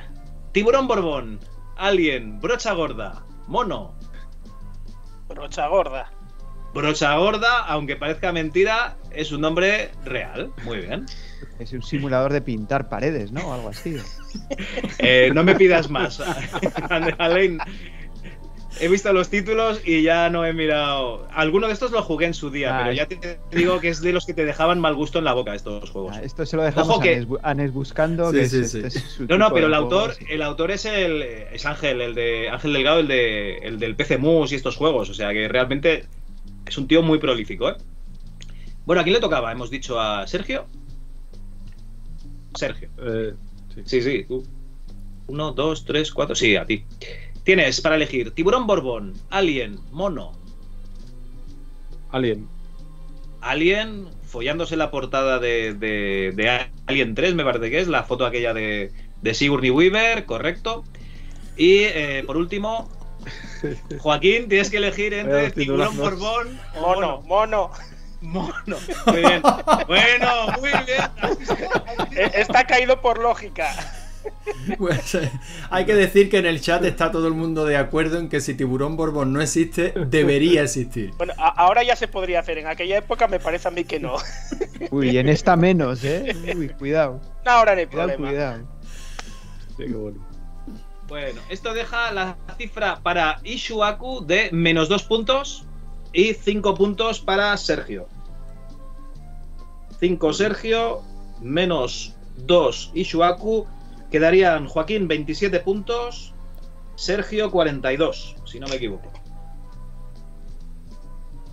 Tiburón Borbón, Alien, Brocha Gorda, Mono. Brocha gorda. Brocha Gorda, aunque parezca mentira, es un nombre real. Muy bien. Es un simulador de pintar paredes, ¿no? O algo así. Eh, no me pidas más. Alain, he visto los títulos y ya no he mirado. Alguno de estos lo jugué en su día, Ah, pero ya te digo que es de los que te dejaban mal gusto en la boca estos juegos. Ah, esto se lo dejamos Ojo a, que- Nes, a Nes buscando. Sí, que sí, es- sí. este es su No, no, pero el autor, el autor es el es Ángel, el de Ángel Delgado, el de el del PC Mus y estos juegos. O sea que realmente es un tío muy prolífico, ¿eh? Bueno, ¿a quién le tocaba? Hemos dicho a Sergio. Sergio. Eh, sí. Sí, sí, tú. Uno, dos, tres, cuatro. Sí, a ti. Tienes para elegir Tiburón Borbón, Alien, Mono. Alien. Alien follándose la portada de, de- de Alien 3, me parece que es, la foto aquella de, de Sigourney Weaver, correcto. Y eh, por último, Joaquín, tienes que elegir entre Tiburón. Borbón o Mono, mono. Mono. Muy bien. Bueno, muy bien. Eh, Está caído por lógica. Pues, eh, hay que decir que en el chat está todo el mundo de acuerdo en que si Tiburón Borbón no existe, debería existir. Bueno, ahora ya se podría hacer. En aquella época me parece a mí que no. Uy, en esta menos, ¿eh? Uy, cuidado. No, ahora no hay Cuidado, problema. cuidado. Sí, qué bueno. Bueno, esto deja la cifra para Ishuaku de menos dos puntos y cinco puntos para Sergio. 5 Sergio, menos 2 Ishuaku. Quedarían Joaquín 27 puntos, Sergio 42, si no me equivoco.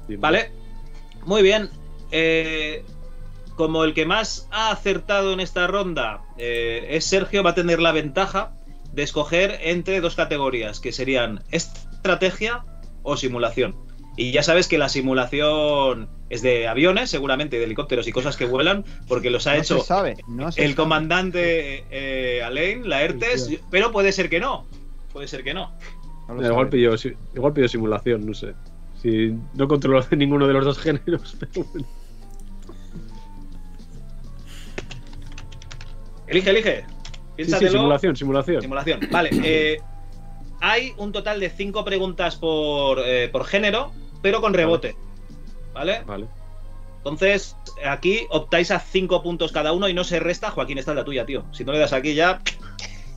¿Vale? Muy bien. Eh, como el que más ha acertado en esta ronda eh, es Sergio, va a tener la ventaja de escoger entre dos categorías, que serían estrategia o simulación. Y ya sabes que la simulación es de aviones, seguramente, de helicópteros y cosas que vuelan, porque los ha no hecho se sabe, no se el sabe. comandante eh, Alain, la ERTES, Hostia. pero puede ser que no. Puede ser que no. Igual pillo, igual pillo simulación, no sé. Si no controlo ninguno de los dos géneros, pero bueno. Elige, elige. Sí, sí, simulación, simulación. Simulación. Vale. eh, hay un total de cinco preguntas por, eh, por género, pero con rebote. ¿Vale? Vale. Entonces, aquí optáis a cinco puntos cada uno y no se resta. Joaquín, esta es la tuya, tío. Si no le das aquí ya.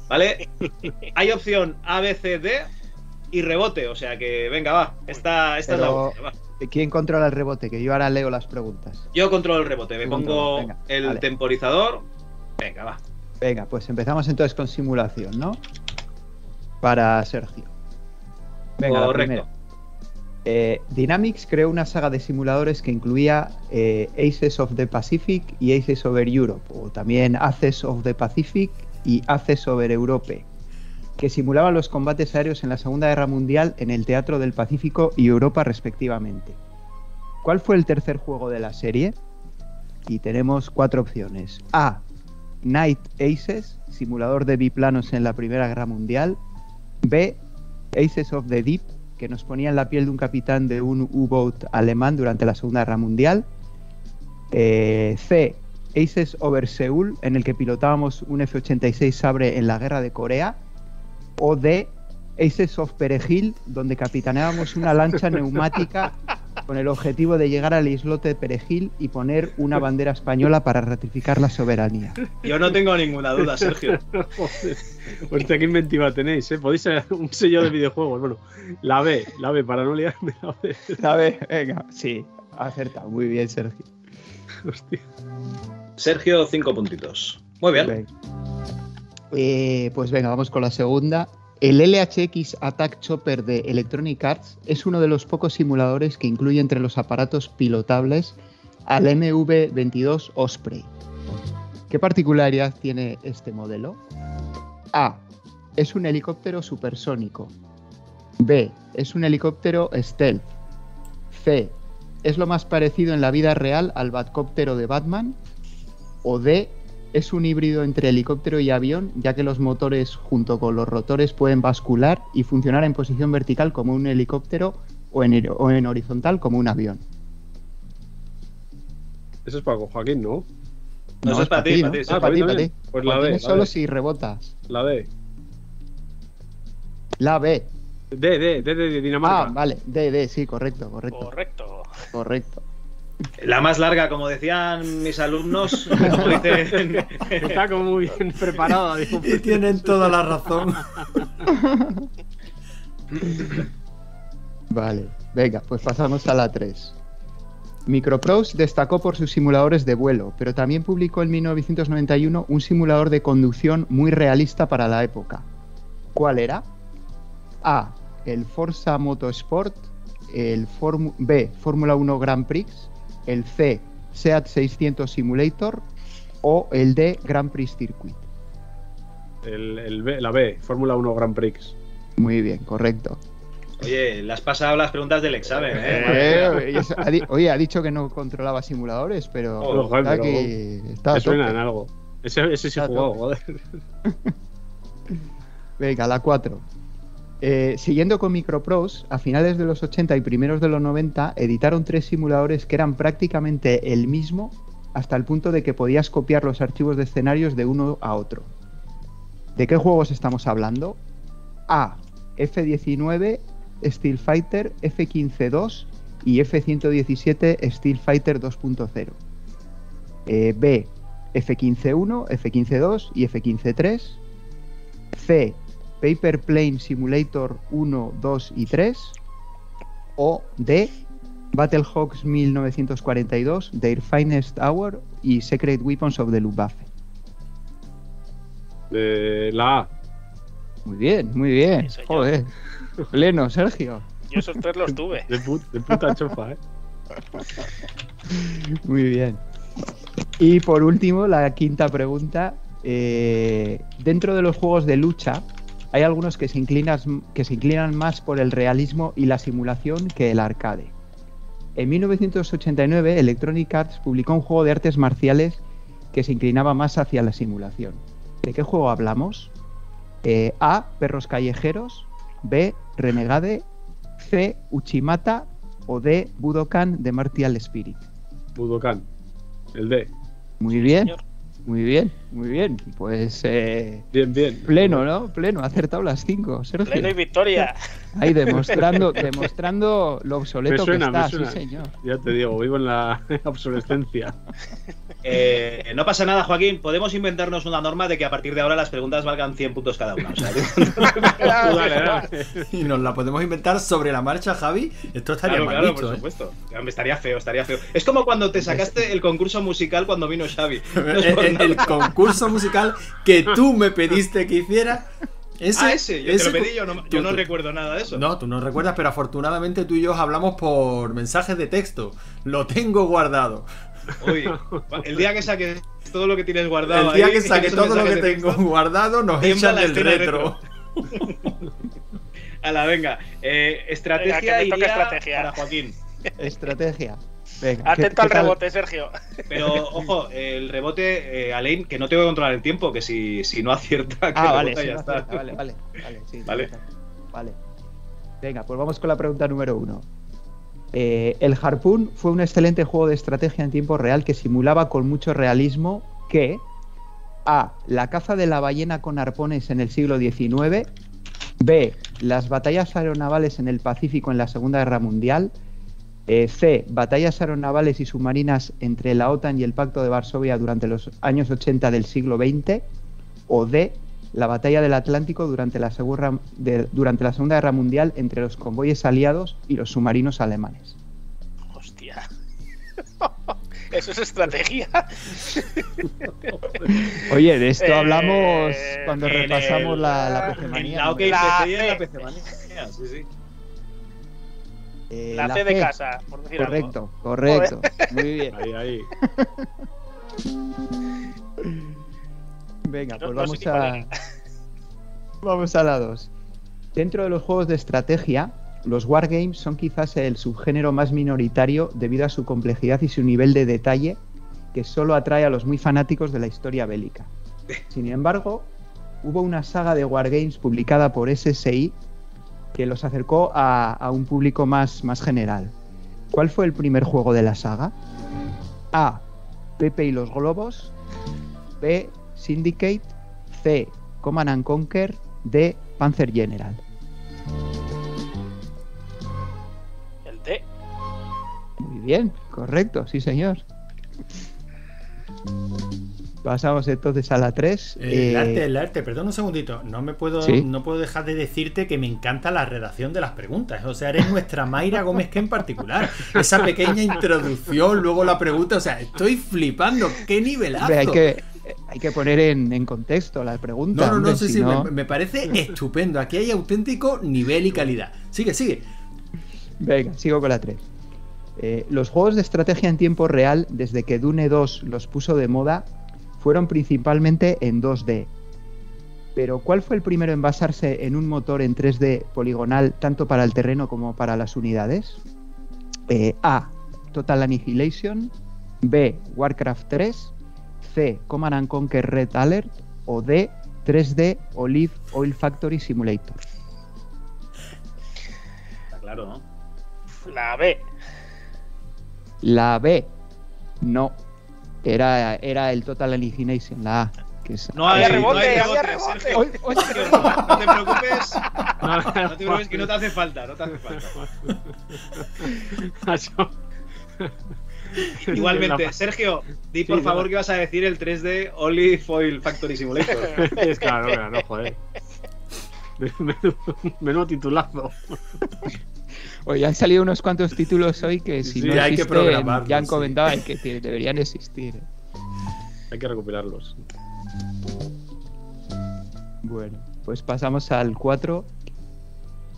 ¿Vale? Hay opción A, B, C, D y rebote. O sea que, venga, va. Esta, esta es la última. va. ¿Quién controla el rebote? Que yo ahora leo las preguntas. Yo controlo el rebote. Me pongo venga, el vale. temporizador. Venga, va. Venga, pues empezamos entonces con simulación, ¿no? Para Sergio. Venga, la Correcto. primera. Eh, Dynamics creó una saga de simuladores que incluía eh, Aces of the Pacific y Aces over Europe, o también Aces of the Pacific y Aces over Europe, que simulaban los combates aéreos en la Segunda Guerra Mundial en el Teatro del Pacífico y Europa respectivamente. ¿Cuál fue el tercer juego de la serie? Y tenemos cuatro opciones. A. Night Aces, simulador de biplanos en la Primera Guerra Mundial. B. Aces of the Deep, que nos ponía en la piel de un capitán de un U-boat alemán durante la Segunda Guerra Mundial. Eh, C. Aces over Seoul, en el que pilotábamos un F-86 Sabre en la Guerra de Corea. O D. Aces of Perejil, donde capitaneábamos una lancha neumática con el objetivo de llegar al islote de Perejil y poner una bandera española para ratificar la soberanía. Yo no tengo ninguna duda, Sergio. Joder. Hostia, qué inventiva tenéis, ¿eh? Podéis ser un sello de videojuegos. Bueno, la B, la B, para no liarme, la B. A ver, venga, sí, acertado, muy bien, Sergio. Hostia. Sergio, cinco puntitos. Muy bien. Eh, pues venga, vamos con la segunda. El LHX Attack Chopper de Electronic Arts es uno de los pocos simuladores que incluye entre los aparatos pilotables al MV-22 Osprey. ¿Qué particularidad tiene este modelo? A. Es un helicóptero supersónico. B. Es un helicóptero stealth. C. Es lo más parecido en la vida real al Batcóptero de Batman. O D. Es un híbrido entre helicóptero y avión, ya que los motores junto con los rotores pueden bascular y funcionar en posición vertical como un helicóptero o en, o en horizontal como un avión. Eso es para Joaquín, ¿no? No, eso es para ti, ¿no? para ti, sí. Ah, para ti, para ti. Pues la Joaquín es la solo si rebotas. La D. La B. D, D, D de Dinamarca. Ah, vale. D, D, sí, correcto, correcto. Correcto. Correcto. La más larga, como decían mis alumnos, como dicen, Está como muy bien preparado. digo, Y tienen toda la razón. Vale, venga, pues pasamos a la 3. Microprose destacó por sus simuladores de vuelo, pero también publicó en 1991 un simulador de conducción muy realista para la época. ¿Cuál era? A. El Forza Motorsport. El Formu- B. Fórmula 1 Grand Prix. El C. SEAT 600 Simulator. O el D. Grand Prix Circuit. el, el B, la B, Fórmula 1 Grand Prix. Muy bien, correcto. oye, le has pasado las preguntas del examen, ¿eh? Eh, oye, ha di- oye, ha dicho que no controlaba simuladores, pero Oh, está joder, que está a Me suena en algo. Ese, ese sí jugado, joder. Venga, la 4. Eh, siguiendo con Microprose, a finales de los 80 y primeros de los 90 editaron tres simuladores que eran prácticamente el mismo hasta el punto de que podías copiar los archivos de escenarios de uno a otro. ¿De qué juegos estamos hablando? A. F-19, Steel Fighter, F-15-2 y F-117 Steel Fighter 2.0. Eh, B. F-15-1, F-15-2 y F-15-3. C. Paper Plane Simulator 1, 2 y 3. O D. Battlehawks 1942, Their Finest Hour y Secret Weapons of the Luftwaffe. De la A. Muy bien, muy bien. Sí. Joder. Pleno, Sergio. Yo esos tres los tuve. De, de puta chofa, ¿eh? Muy bien. Y por último, la quinta pregunta. eh, dentro de los juegos de lucha, hay algunos que se, inclinan, que se inclinan más por el realismo y la simulación que el arcade. En 1989, Electronic Arts publicó un juego de artes marciales que se inclinaba más hacia la simulación. ¿De qué juego hablamos? Eh, A. Perros callejeros. B. Renegade. C. Uchimata. O D. Budokan de Martial Spirit. Budokan. El D. Muy bien, señor. muy bien, muy bien. Pues eh, Bien, bien. pleno, ¿no? Pleno, ha acertado las cinco, Sergio. Pleno y victoria. Ahí demostrando, demostrando lo obsoleto suena, que está, sí señor. Ya te digo, vivo en la obsolescencia. Eh, no pasa nada, Joaquín. Podemos inventarnos una norma de que a partir de ahora las preguntas valgan 100 puntos cada una. O sea, dale, dale. Y nos la podemos inventar sobre la marcha, Javi. Esto estaría claro, mal claro, dicho, por ¿eh? supuesto. Hombre, Estaría feo, estaría feo. Es como cuando te sacaste el concurso musical cuando vino Xavi. No nada. el concurso musical que tú me pediste que hiciera. Ese, ah, ese, yo te lo ese- pedí, yo no, yo tú- no tú- recuerdo nada de eso. No, tú no recuerdas, pero afortunadamente tú y yo hablamos por mensajes de texto. Lo tengo guardado. Uy, el día que saques todo lo que tienes guardado El día ahí, que saque todo lo que tengo texto, guardado, nos echan del escena retro. A la venga. Eh, estrategia Venga, que me toca iría estrategia. para Joaquín. Estrategia. Venga, ¿qué- Atento al tal? rebote, Sergio. Pero ojo, el rebote, eh, Alain, que no tengo que controlar el tiempo, que si, si no acierta, que Ah, vale, ya no está. acierta, vale, vale, vale, sí, Vale. vale. Venga, pues vamos con la pregunta número uno. Eh, el Harpoon fue un excelente juego de estrategia en tiempo real que simulaba con mucho realismo que A. La caza de la ballena con arpones en el siglo XIX. B. Las batallas aeronavales en el Pacífico en la Segunda Guerra Mundial. Eh, C. Batallas aeronavales y submarinas entre la OTAN y el Pacto de Varsovia durante los años 80 del siglo XX. O D. La batalla del Atlántico durante la, de- durante la Segunda Guerra Mundial entre los convoyes aliados y los submarinos alemanes. Hostia. Eso es estrategia. Oye, de esto Eh, hablamos cuando repasamos el- la, la la La PC la. PC Manía, Sí, sí. Eh, La C de casa, por decir algo. Correcto, correcto. Muy bien. Ahí, ahí. Venga, No- pues no vamos a. Vamos a la 2. Dentro de los juegos de estrategia, los wargames son quizás el subgénero más minoritario debido a su complejidad y su nivel de detalle que solo atrae a los muy fanáticos de la historia bélica. Sin embargo, hubo una saga de wargames publicada por SSI que los acercó a, a un público más, más general. ¿Cuál fue el primer juego de la saga? A. Pepe y los globos. B. Syndicate. C. Command and Conquer. D. Panzer General. El D. Muy bien, correcto, sí señor. Pasamos entonces a la 3. Eh, el arte, el arte, perdón un segundito. No me puedo, Sí. no puedo dejar de decirte que me encanta la redacción de las preguntas. O sea, eres nuestra Mayra Gómez que en particular. Esa pequeña introducción, luego la pregunta. O sea, estoy flipando. ¡Qué nivelazo! hay, que, hay que poner en, en contexto la pregunta. No, no, no, hombre, sí, si sí, no- Me, me parece estupendo. Aquí hay auténtico nivel y calidad. Sigue, sigue. Venga, sigo con la 3. los juegos de estrategia en tiempo real, desde que Dune 2 los puso de moda, fueron principalmente en 2D. Pero ¿cuál fue el primero en basarse en un motor en 3D poligonal tanto para el terreno como para las unidades? Eh, A. Total Annihilation. B. Warcraft 3. C. Command and Conquer Red Alert. O D. 3D Olive Oil Factory Simulator. Está claro, ¿no? La B. La B, no. Era, era el Total Annihilation, la A. Que es... No Había hay, no rebote, hay había rebote, No te preocupes, No, no te preocupes que no te hace falta, no te hace falta. Igualmente, Sergio, di por Sí, favor nada. que vas a decir el 3D Olive Oil Factory Simulator. Es claro, claro, no, joder. Menudo, menudo titulazo. Oye, han salido unos cuantos títulos hoy que si Sí, no hay existen, ya han sí. comentado que que deberían existir. Hay que recuperarlos. Bueno, pues pasamos al 4.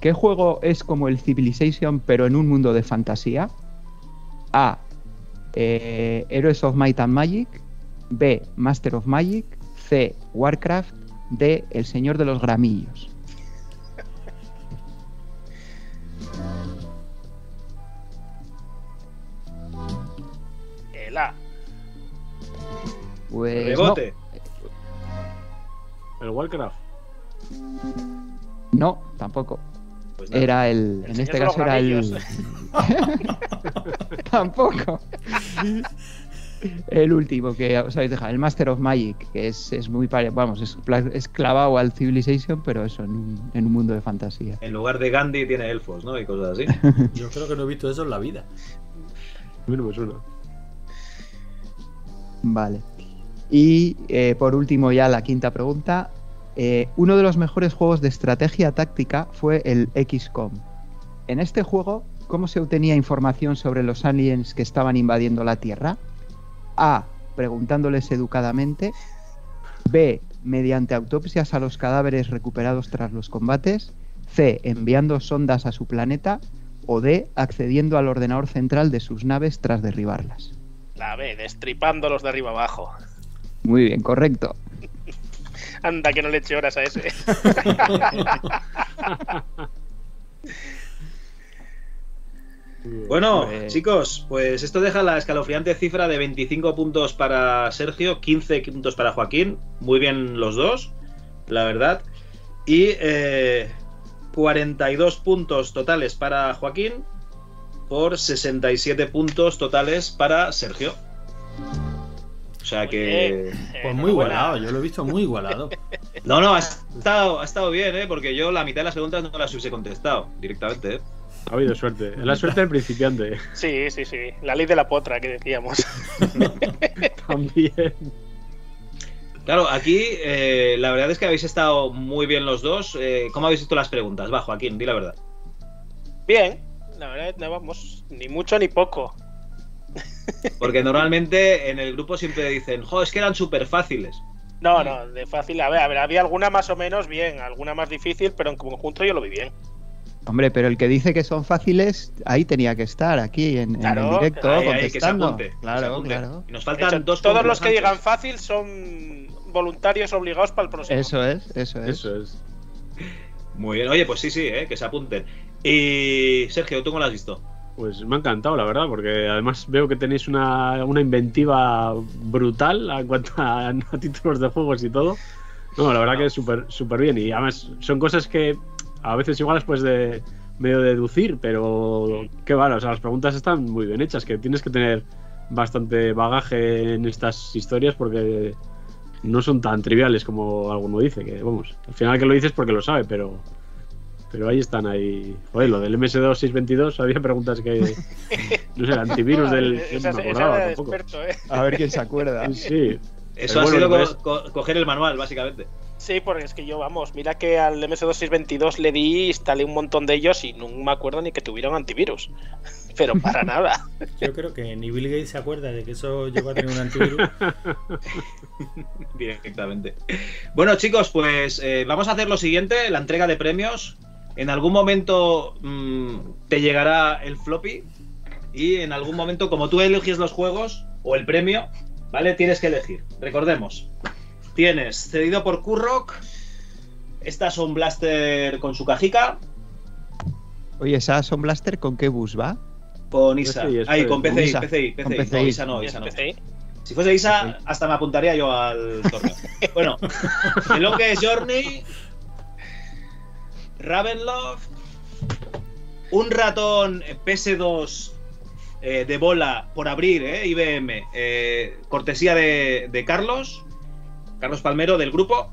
¿Qué juego es como el Civilization pero en un mundo de fantasía? A. eh, Heroes of Might and Magic. B. Master of Magic. C. Warcraft. D. El Señor de los Gramillos. Pues no. Rebote. El Warcraft. No, tampoco. Pues. Era el. El en este caso era el. tampoco. El último que os habéis dejado, el Master of Magic, que es, es muy parecido. Vamos, es, es clavado al Civilization, pero eso, en un, en un mundo de fantasía. En lugar de Gandhi tiene elfos, ¿no? Y cosas así. Yo creo que no he visto eso en la vida. A mí no me suena. Vale. Y eh, por último, ya la quinta pregunta. Eh, uno de los mejores juegos de estrategia táctica fue el XCOM. En este juego, ¿cómo se obtenía información sobre los aliens que estaban invadiendo la Tierra? A. Preguntándoles educadamente. B. Mediante autopsias a los cadáveres recuperados tras los combates. C. Enviando sondas a su planeta. O D. Accediendo al ordenador central de sus naves tras derribarlas. La B. Destripándolos de arriba abajo. Muy bien, correcto. Anda, que no le eche horas a ese. Bueno, Pues- chicos, pues esto deja la escalofriante cifra de 25 puntos para Sergio, 15 puntos para Joaquín. Muy bien los dos, la verdad. Y eh, 42 puntos totales para Joaquín por 67 puntos totales para Sergio. O sea que... Pues muy igualado, yo lo he visto muy igualado. No, no, ha estado, ha estado bien, ¿eh? Porque yo la mitad de las preguntas no las hubiese contestado directamente, ¿eh? Ha habido suerte. Es la suerte del principiante. Sí, sí, sí. La ley de la potra que decíamos. También. Claro, aquí eh, la verdad es que habéis estado muy bien los dos. Eh, ¿Cómo habéis visto las preguntas? Va, Joaquín, di la verdad. Bien. La verdad, no vamos, ni mucho ni poco. Porque normalmente en el grupo siempre dicen, jo, es que eran súper fáciles. No, no, de fácil. A ver, a ver, había alguna más o menos bien, alguna más difícil, pero en conjunto yo lo vi bien. Hombre, pero el que dice que son fáciles, ahí tenía que estar, aquí en, en Claro, el directo, Ahí, ahí, que se contestando. apunte. que se claro, apunte. claro. Y nos faltan hecho, dos todos los que digan fácil son voluntarios obligados para el próximo. Eso es, eso es. Eso es. Muy bien, oye, pues sí, sí, eh, que se apunten. Y Sergio, ¿tú cómo lo has visto? Pues me ha encantado, la verdad, porque además veo que tenéis una, una inventiva brutal en cuanto a, títulos de juegos y todo. No, la verdad que es súper súper bien. Y además son cosas que a veces igual después de medio deducir, pero qué vale, o sea, las preguntas están muy bien hechas, que tienes que tener bastante bagaje en estas historias porque no son tan triviales como alguno dice, que vamos, al final que lo dices porque lo sabe, pero pero ahí están ahí. Joder, lo del MS2 622 había preguntas que no sé, el antivirus del Esa- no me esa acordaba era de tampoco. experto, ¿eh? A ver quién se acuerda. Sí, Eso ha sido pues- co- co- coger el manual, básicamente. Sí, porque es que yo, vamos, mira que al MS2622 le di, instalé un montón de ellos y no me acuerdo ni que tuvieran antivirus. Pero para nada. Yo creo que ni Bill Gates se acuerda de que eso llegó a tener un antivirus. Directamente. Bueno, chicos, pues eh, vamos a hacer lo siguiente: la entrega de premios. En algún momento mm, te llegará el floppy. Y en algún momento, como tú eliges los juegos o el premio, ¿vale? Tienes que elegir. Recordemos: tienes cedido por Kurrock. Esta son Blaster con su cajica. Oye, ¿esa Son Blaster con qué bus va? Con Isa. PCI, Ay, espera, con con PCI, Isa. PCI, Con PCI. No, PCI. Isa no, Isa no. PCI. Si fuese Isa, hasta me apuntaría yo al torneo. bueno, The Longest Journey, Ravenloft, un ratón PS2 eh, de bola por abrir, eh, IBM, eh, cortesía de, Carlos, Carlos Palmero del grupo.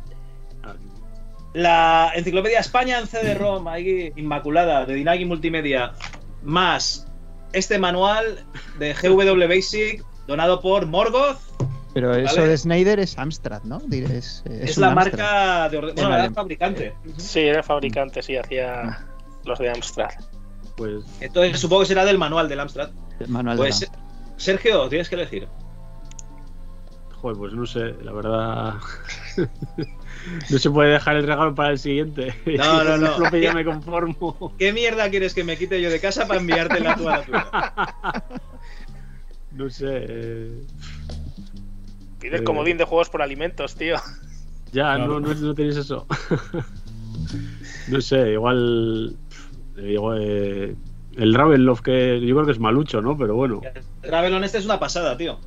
La Enciclopedia España en CD-ROM, ahí inmaculada, de Dinagi Multimedia, más este manual de GW Basic, donado por Morgoth. Pero eso de Snyder es Amstrad, ¿no? Es, Es, un la Amstrad. marca de orden. Bueno, era el fabricante. Sí, era el fabricante, sí, hacía los de Amstrad. pues Entonces supongo que será del manual del Amstrad. El manual Pues la- Sergio, tienes que elegir. Joder, pues no sé, la verdad. no se puede dejar el regalo para el siguiente. No, no, no. El floppy ya me conformo. ¿Qué mierda quieres que me quite yo de casa para enviarte la tuya? No sé. eh, Pide el Eh. comodín de juegos por alimentos, tío. Ya, Claro. no, no, no tenéis eso. no sé, igual. igual, eh, el Ravenloft que yo creo que es malucho, ¿no? Pero bueno. Ravelon este es una pasada, tío.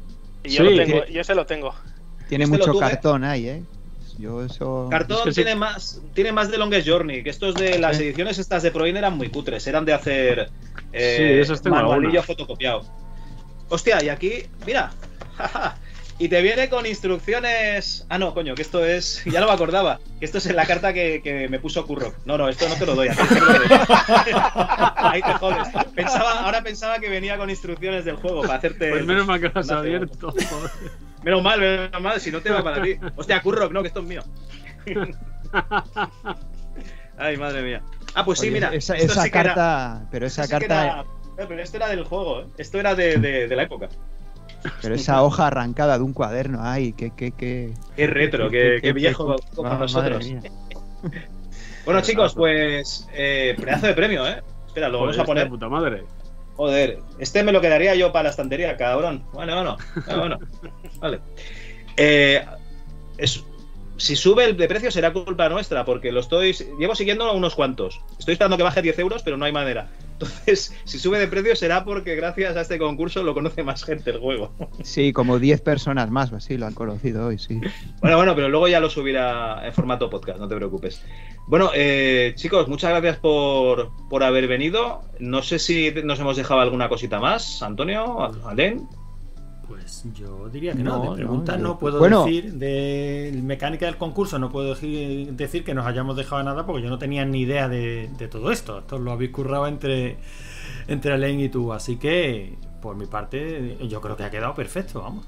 Y yo Sí. lo tengo, yo ese lo tengo. Tiene este mucho cartón ahí, ¿eh? Yo eso... Cartón Es que sí. tiene más tiene más de Longest Journey, que estos de las Sí. ediciones estas de Proin eran muy cutres, eran de hacer Sí, eh, esas tengo manualillo fotocopiado. Hostia, y aquí, mira, jaja, y te viene con instrucciones. Ah, no, coño, que esto es. Ya no me acordaba. Que esto es en la carta que, que me puso Curro. No, no, esto no te lo doy. a ti te lo doy. Ahí te jodes. Pensaba, ahora pensaba que venía con instrucciones del juego para hacerte. Pues menos mal que lo has abierto. joder. Menos mal, menos mal, si no te va para ti. Hostia, Curro, no, que esto es mío. Ay, madre mía. Ah, pues sí, Oye, mira. Esa, esto esa sí que era- carta... Pero esa esto sí que carta... era- pero esto era del juego, ¿eh? Esto era de, de- de la época. Pero esa hoja arrancada de un cuaderno, ay, qué, qué, qué... Qué retro, qué, qué viejo como Ah, nosotros. Bueno, chicos, pues. Eh, pedazo de premio, ¿eh? Espera, lo vamos a poner. puta madre. Joder, este me lo quedaría yo para la estantería, cabrón. Bueno, bueno, bueno, bueno. Vale. Eh, es- si sube el de precio será culpa nuestra, porque lo estoy. Llevo siguiendo a unos cuantos. Estoy esperando que baje 10 euros, pero no hay manera. Entonces, si sube de precio será porque gracias a este concurso lo conoce más gente el juego. Sí, como 10 personas más, o así lo han conocido hoy, sí. Bueno, bueno, pero luego ya lo subirá en formato podcast, no te preocupes. Bueno, eh, chicos, muchas gracias por, por haber venido. No sé si nos hemos dejado alguna cosita más, Antonio, Alén. Pues yo diría que no, No, de no, preguntas yo- no, puedo bueno. decir, de mecánica del concurso no puedo decir, que nos hayamos dejado nada porque yo no tenía ni idea de, de todo esto. Esto lo habéis currado entre, entre Alain y tú, así que por mi parte yo creo que ha quedado perfecto, vamos.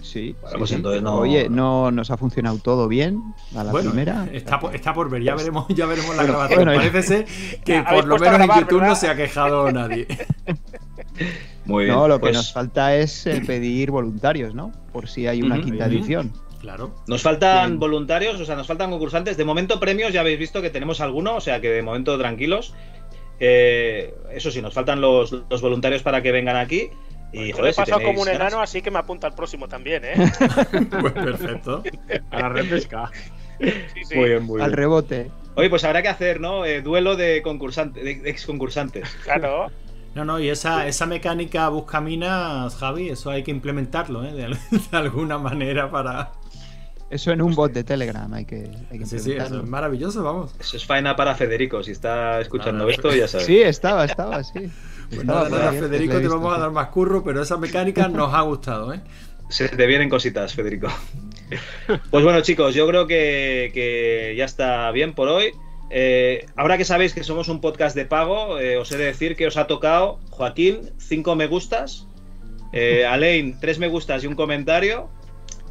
Sí. Bueno, sí, pues sí. entonces no- Oye, no nos ha funcionado todo bien a la bueno, primera. está, por- está por ver, ya veremos, ya veremos la grabación. bueno, Parece ser que por lo menos en grabar, YouTube no se ha quejado nadie. Muy bien. No, lo que pues nos falta es eh, pedir voluntarios, ¿no? Por si hay una quinta edición. Claro. Nos faltan Bien. voluntarios, o sea, nos faltan concursantes. De momento, premios, ya habéis visto que tenemos alguno, o sea que de momento tranquilos. Eh, eso sí, nos faltan los, los voluntarios para que vengan aquí. Y Yo joder, he si pasado tenéis como un ganas- enano, así que me apunta al próximo también, ¿eh? Pues perfecto. A la repesca. Sí, sí. Muy bien, muy Al bien. rebote. Oye, pues habrá que hacer, ¿no? Eh, duelo de concursantes, de ex concursantes. Claro. No, no, y esa, esa mecánica buscaminas, Javi, eso hay que implementarlo, ¿eh? De, al- de alguna manera para. Eso en un bot de Telegram hay que, hay que Sí, sí, eso implementarlo. es maravilloso, vamos. Eso es faena para Federico. Si está escuchando esto, ya sabes. Sí, estaba, estaba, sí. Pues Estaba nada, nada, Federico, te vamos a sí. dar más curro, pero esa mecánica nos ha gustado, ¿eh? Se te vienen cositas, Federico. Pues bueno, chicos, yo creo que, que ya está bien por hoy. Eh, ahora que sabéis que somos un podcast de pago, eh, os he de decir que os ha tocado Joaquín, cinco me gustas, eh, Alain, tres me gustas y un comentario,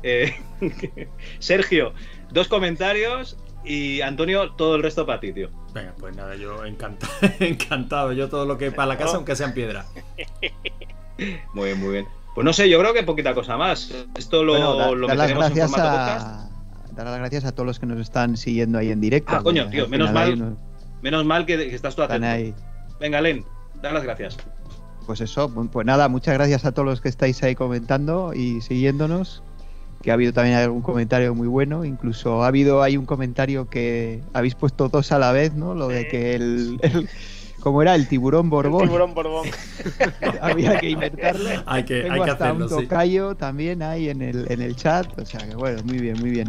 eh, Sergio, dos comentarios y Antonio, todo el resto para ti, tío. Venga, pues nada, yo encantado, encantado. Yo todo lo que para la casa, aunque sea en piedra. Muy bien, muy bien. Pues no sé, yo creo que poquita cosa más. Esto lo, Bueno, da- lo en gracias formato podcast. Dar las gracias a todos los que nos están siguiendo ahí en directo. Ah, coño, tío, menos mal. unos- Menos mal que, que estás tú atento. ahí. Venga, Len, dar las gracias. Pues eso, pues nada, muchas gracias a todos los que estáis ahí comentando y siguiéndonos. Que ha habido también algún comentario muy bueno, incluso ha habido ahí un comentario que habéis puesto dos a la vez, ¿no? Lo de que el, el- ¿cómo era? El tiburón Borbón. Tiburón Borbón. Había que inventarlo. Hay que, Tengo hay que hasta hacerlo, un sí. tocayo también ahí en el, en el chat, o sea que bueno, muy bien, muy bien.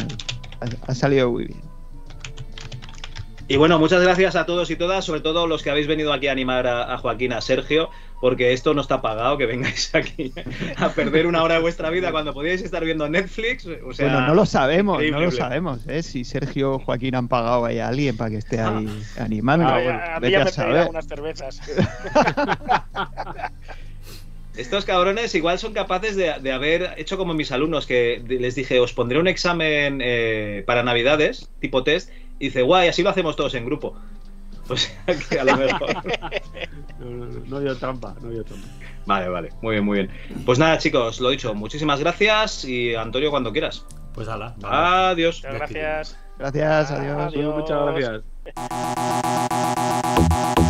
Ha, ha salido muy bien. Y bueno, muchas gracias a todos y todas, sobre todo los que habéis venido aquí a animar a, a Joaquín, a Sergio, porque esto no está pagado, que vengáis aquí a perder una hora de vuestra vida cuando podíais estar viendo Netflix. O sea, bueno, no lo sabemos, no lo sabemos, ¿eh? Si Sergio o Joaquín han pagado ahí a alguien para que esté ahí animando. A, bueno, a mí vete ya a me saber. unas cervezas. Estos cabrones igual son capaces de, de haber hecho como mis alumnos, que les dije, os pondré un examen eh, para Navidades, tipo test, y dice, guay, así lo hacemos todos en grupo. O sea que a lo mejor. No, no, no, no dio trampa, no dio trampa. Vale, vale, muy bien, muy bien. Pues nada, chicos, lo dicho, muchísimas gracias y Antonio, cuando quieras. Pues ala. vale. Adiós. Muchas gracias. Gracias, adiós. Adiós. Muchas gracias.